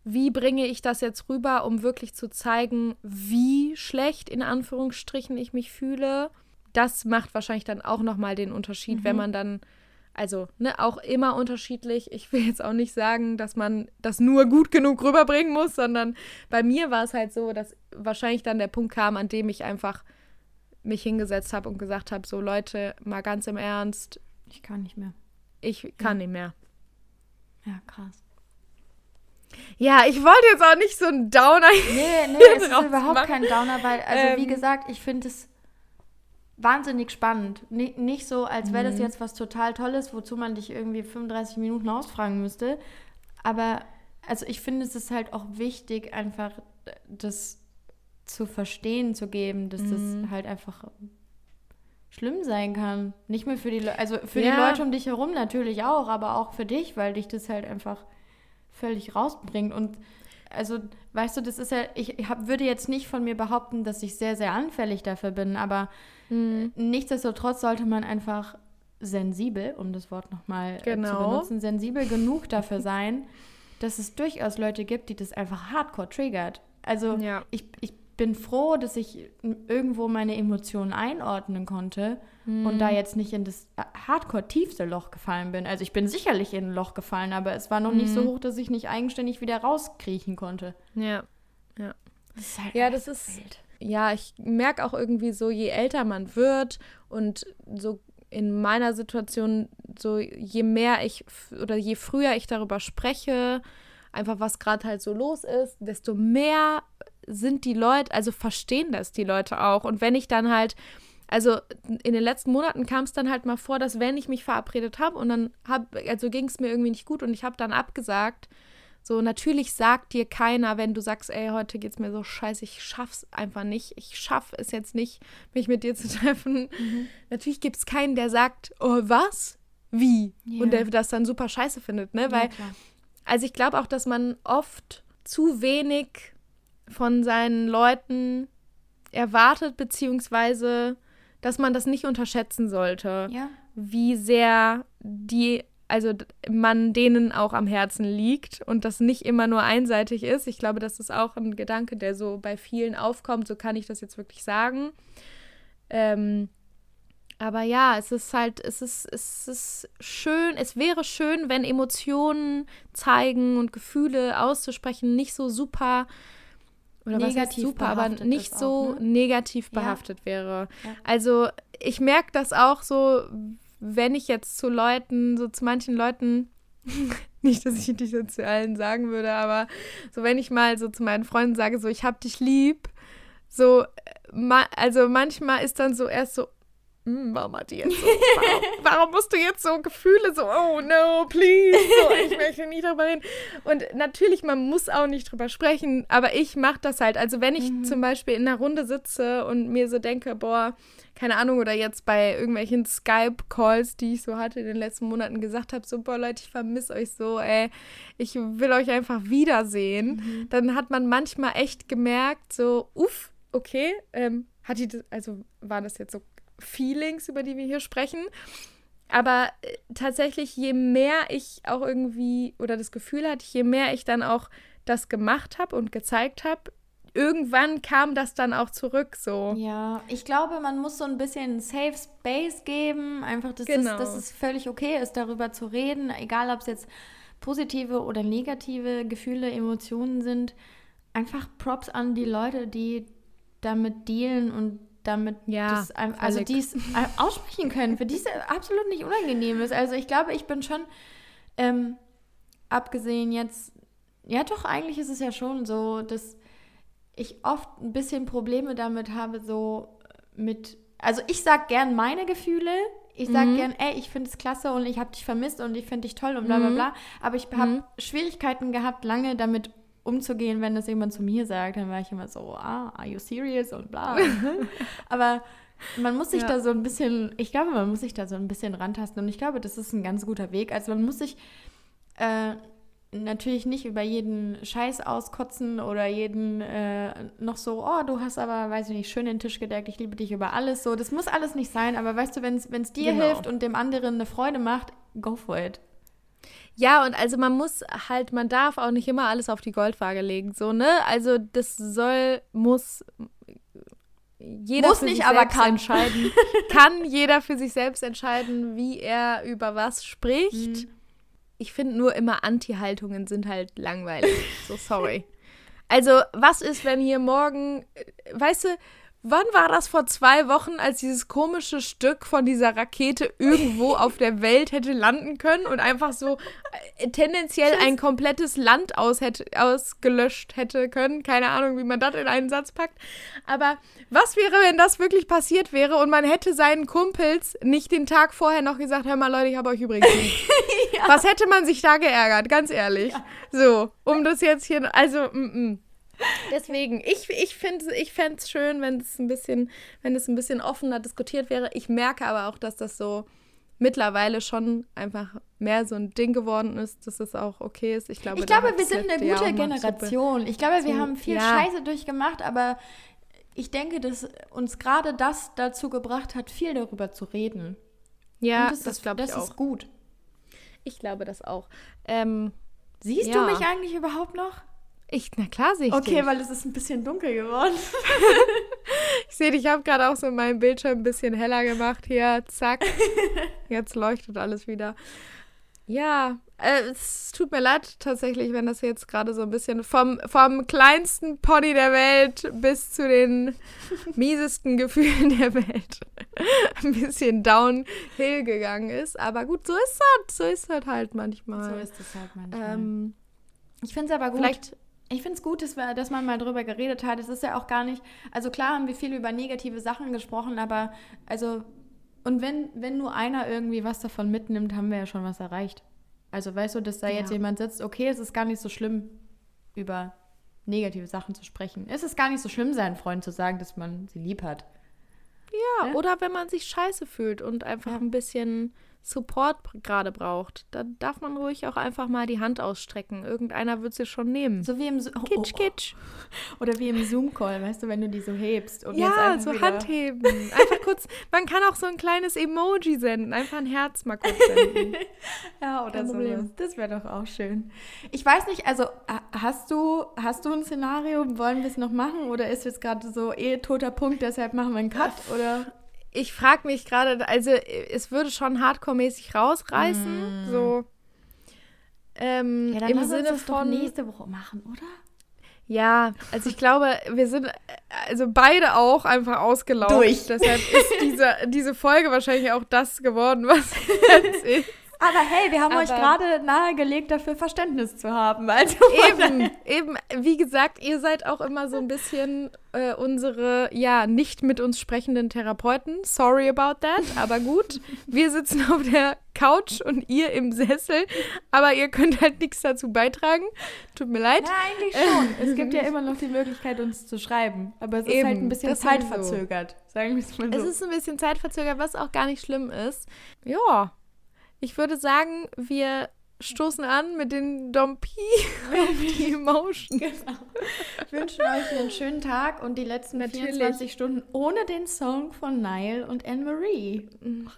wie bringe ich das jetzt rüber, um wirklich zu zeigen, wie schlecht in Anführungsstrichen ich mich fühle? Das macht wahrscheinlich dann auch nochmal den Unterschied, mhm. wenn man dann also ne, auch immer unterschiedlich. Ich will jetzt auch nicht sagen, dass man das nur gut genug rüberbringen muss, sondern bei mir war es halt so, dass wahrscheinlich dann der Punkt kam, an dem ich einfach mich hingesetzt habe und gesagt habe, so Leute, mal ganz im Ernst. Ich kann nicht mehr. Ich kann ja. nicht mehr. Ja, krass. Ja, ich wollte jetzt auch nicht so ein Downer. Nee, nee, es ist überhaupt machen. kein Downer, weil, also ähm, wie gesagt, ich finde es wahnsinnig spannend. N nicht so, als wäre das mhm. jetzt was total Tolles, wozu man dich irgendwie 35 Minuten ausfragen müsste. Aber also ich finde, es ist halt auch wichtig, einfach das zu verstehen zu geben, dass mhm. das halt einfach schlimm sein kann. Nicht nur für die Le also für ja. die Leute um dich herum natürlich auch, aber auch für dich, weil dich das halt einfach völlig rausbringt. Und also, weißt du, das ist ja, ich hab, würde jetzt nicht von mir behaupten, dass ich sehr, sehr anfällig dafür bin, aber mhm. nichtsdestotrotz sollte man einfach sensibel, um das Wort nochmal genau. zu benutzen, sensibel genug dafür sein, dass es durchaus Leute gibt, die das einfach hardcore triggert. Also ja. ich, ich bin froh, dass ich irgendwo meine Emotionen einordnen konnte hm. und da mhm. jetzt nicht in das hardcore tiefste Loch gefallen bin. Also ich bin sicherlich in ein Loch gefallen, aber es war noch hm. nicht so mhm. hoch, dass ich nicht eigenständig wieder rauskriechen konnte. Ja, ja. Das halt ja, das ist. Wild. Ja, ich merke auch irgendwie so, je älter man wird und so in meiner Situation, so je mehr ich oder je früher ich darüber spreche, einfach was gerade halt so los ist, desto mehr sind die Leute, also verstehen das die Leute auch. Und wenn ich dann halt, also in den letzten Monaten kam es dann halt mal vor, dass wenn ich mich verabredet habe und dann hab, also ging es mir irgendwie nicht gut und ich habe dann abgesagt. So, natürlich sagt dir keiner, wenn du sagst, ey, heute geht's mir so scheiße, ich schaff's einfach nicht. Ich schaff es jetzt nicht, mich mit dir zu treffen. Mhm. Natürlich gibt es keinen, der sagt, oh, was? Wie? Yeah. Und der das dann super scheiße findet, ne? Weil, ja, also ich glaube auch, dass man oft zu wenig von seinen Leuten erwartet, beziehungsweise dass man das nicht unterschätzen sollte, ja. wie sehr die, also man denen auch am Herzen liegt und das nicht immer nur einseitig ist. Ich glaube, das ist auch ein Gedanke, der so bei vielen aufkommt, so kann ich das jetzt wirklich sagen. Ähm, aber ja, es ist halt, es ist, es ist schön, es wäre schön, wenn Emotionen zeigen und Gefühle auszusprechen nicht so super oder negativ super, aber nicht so ne? negativ behaftet ja. wäre. Ja. Also ich merke das auch so, wenn ich jetzt zu Leuten, so zu manchen Leuten, nicht, dass ich dich zu allen sagen würde, aber so wenn ich mal so zu meinen Freunden sage, so ich hab dich lieb, so, also manchmal ist dann so erst so, warum hat die jetzt so, warum, warum, musst du jetzt so Gefühle so, oh no, please, so, ich möchte nicht drüber reden. Und natürlich, man muss auch nicht drüber sprechen, aber ich mache das halt. Also wenn ich mhm. zum Beispiel in einer Runde sitze und mir so denke, boah, keine Ahnung, oder jetzt bei irgendwelchen Skype-Calls, die ich so hatte in den letzten Monaten, gesagt habe, so, boah, Leute, ich vermisse euch so, ey, ich will euch einfach wiedersehen, mhm. dann hat man manchmal echt gemerkt, so, uff, okay, ähm, hat die, das, also waren das jetzt so Feelings, über die wir hier sprechen. Aber äh, tatsächlich, je mehr ich auch irgendwie oder das Gefühl hatte, je mehr ich dann auch das gemacht habe und gezeigt habe, irgendwann kam das dann auch zurück so. Ja, ich glaube, man muss so ein bisschen Safe Space geben, einfach, dass, genau. es, dass es völlig okay ist, darüber zu reden, egal ob es jetzt positive oder negative Gefühle, Emotionen sind. Einfach Props an die Leute, die damit dealen und damit ja, das, also die es aussprechen können, für die es absolut nicht unangenehm ist. Also ich glaube, ich bin schon, ähm, abgesehen jetzt, ja doch, eigentlich ist es ja schon so, dass ich oft ein bisschen Probleme damit habe, so mit, also ich sag gern meine Gefühle, ich sag mhm. gern, ey, ich finde es klasse und ich habe dich vermisst und ich finde dich toll und bla bla mhm. bla, aber ich habe mhm. Schwierigkeiten gehabt, lange damit umzugehen, wenn das jemand zu mir sagt, dann war ich immer so, ah, are you serious und bla. Aber man muss sich ja. da so ein bisschen, ich glaube, man muss sich da so ein bisschen rantasten und ich glaube, das ist ein ganz guter Weg. Also man muss sich äh, natürlich nicht über jeden Scheiß auskotzen oder jeden äh, noch so, oh, du hast aber, weiß ich nicht, schön den Tisch gedeckt, ich liebe dich über alles. So, das muss alles nicht sein, aber weißt du, wenn es dir genau. hilft und dem anderen eine Freude macht, go for it. Ja, und also man muss halt, man darf auch nicht immer alles auf die Goldwaage legen, so, ne? Also das soll, muss jeder muss nicht, aber kann entscheiden. kann jeder für sich selbst entscheiden, wie er über was spricht. Mhm. Ich finde nur immer Anti-Haltungen sind halt langweilig. so sorry. Also, was ist, wenn hier morgen, weißt du, Wann war das vor zwei Wochen, als dieses komische Stück von dieser Rakete irgendwo auf der Welt hätte landen können und einfach so äh, tendenziell ein komplettes Land aus hätte, ausgelöscht hätte können? Keine Ahnung, wie man das in einen Satz packt. Aber was wäre, wenn das wirklich passiert wäre und man hätte seinen Kumpels nicht den Tag vorher noch gesagt, hör mal Leute, ich habe euch übrigens nicht. ja. Was hätte man sich da geärgert, ganz ehrlich? Ja. So, um das jetzt hier, also, mm, mm. Deswegen, ich, ich finde ich fände es schön, wenn es ein bisschen, wenn es ein bisschen offener diskutiert wäre. Ich merke aber auch, dass das so mittlerweile schon einfach mehr so ein Ding geworden ist, dass es auch okay ist. Ich glaube, ich glaube wir sind eine gute Generation. Ich glaube, wir haben viel ja. Scheiße durchgemacht, aber ich denke, dass uns gerade das dazu gebracht hat, viel darüber zu reden. Ja, das, das glaube ich auch. Das ist gut. Ich glaube das auch. Ähm, Siehst ja. du mich eigentlich überhaupt noch? Ich, na klar sehe ich Okay, dich. weil es ist ein bisschen dunkel geworden. ich sehe dich, ich habe gerade auch so meinen Bildschirm ein bisschen heller gemacht hier. Zack. Jetzt leuchtet alles wieder. Ja, äh, es tut mir leid tatsächlich, wenn das jetzt gerade so ein bisschen vom, vom kleinsten Pony der Welt bis zu den miesesten Gefühlen der Welt ein bisschen downhill gegangen ist. Aber gut, so ist halt, so ist halt, halt manchmal. So ist es halt manchmal. Ähm, ich finde es aber gut. Vielleicht ich finde es gut, dass, wir, dass man mal drüber geredet hat. Es ist ja auch gar nicht, also klar haben wir viel über negative Sachen gesprochen, aber also, und wenn, wenn nur einer irgendwie was davon mitnimmt, haben wir ja schon was erreicht. Also weißt du, dass da ja. jetzt jemand sitzt, okay, es ist gar nicht so schlimm, über negative Sachen zu sprechen. Es ist gar nicht so schlimm, seinen Freunden zu sagen, dass man sie lieb hat. Ja, ja? oder wenn man sich scheiße fühlt und einfach ja. ein bisschen Support gerade braucht, dann darf man ruhig auch einfach mal die Hand ausstrecken. Irgendeiner wird sie schon nehmen. So wie im Zo oh, Kitsch, oh, kitsch. Oder wie im Zoom-Call, weißt du, wenn du die so hebst. Und ja, so. Handheben. Einfach kurz, man kann auch so ein kleines Emoji senden. Einfach ein Herz mal kurz senden. ja, oder so. Das wäre doch auch schön. Ich weiß nicht, also hast du, hast du ein Szenario? Wollen wir es noch machen? Oder ist jetzt gerade so eh toter Punkt, deshalb machen wir einen Cut? Oder? Ich frage mich gerade, also es würde schon hardcore-mäßig rausreißen. Mm. So. Ähm, ja, dann im Sinne uns das von nächste Woche machen, oder? Ja, also ich glaube, wir sind also beide auch einfach ausgelaufen. Durch. Deshalb ist diese, diese Folge wahrscheinlich auch das geworden, was jetzt ist. Aber hey, wir haben Aber euch gerade nahegelegt, dafür Verständnis zu haben. Also eben, eben, wie gesagt, ihr seid auch immer so ein bisschen äh, unsere, ja, nicht mit uns sprechenden Therapeuten. Sorry about that, aber gut. Wir sitzen auf der Couch und ihr im Sessel, aber ihr könnt halt nichts dazu beitragen. Tut mir leid. Ja, eigentlich schon. es gibt ja immer noch die Möglichkeit, uns zu schreiben. Aber es ist Eben, halt ein bisschen zeitverzögert. Sagen wir es mal so. Es ist ein bisschen zeitverzögert, was auch gar nicht schlimm ist. Ja. Ich würde sagen, wir stoßen an mit den Dompi die Emotion. Genau. Wünschen euch einen schönen Tag und die letzten Natürlich. 24 Stunden ohne den Song von Nile und Anne-Marie.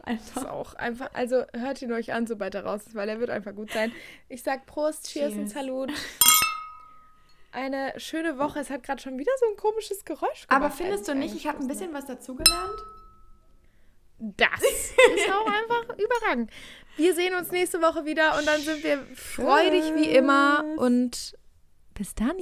Das ist auch einfach, also hört ihn euch an, sobald er raus ist, weil er wird einfach gut sein. Ich sag Prost, Cheers, Cheers. und Salut. Eine schöne Woche. Es hat gerade schon wieder so ein komisches Geräusch gemacht. Aber findest du nicht, ich habe ein bisschen was dazugelernt? Das ist auch einfach überragend. Wir sehen uns nächste Woche wieder und dann sind wir freudig wie immer und bis dann.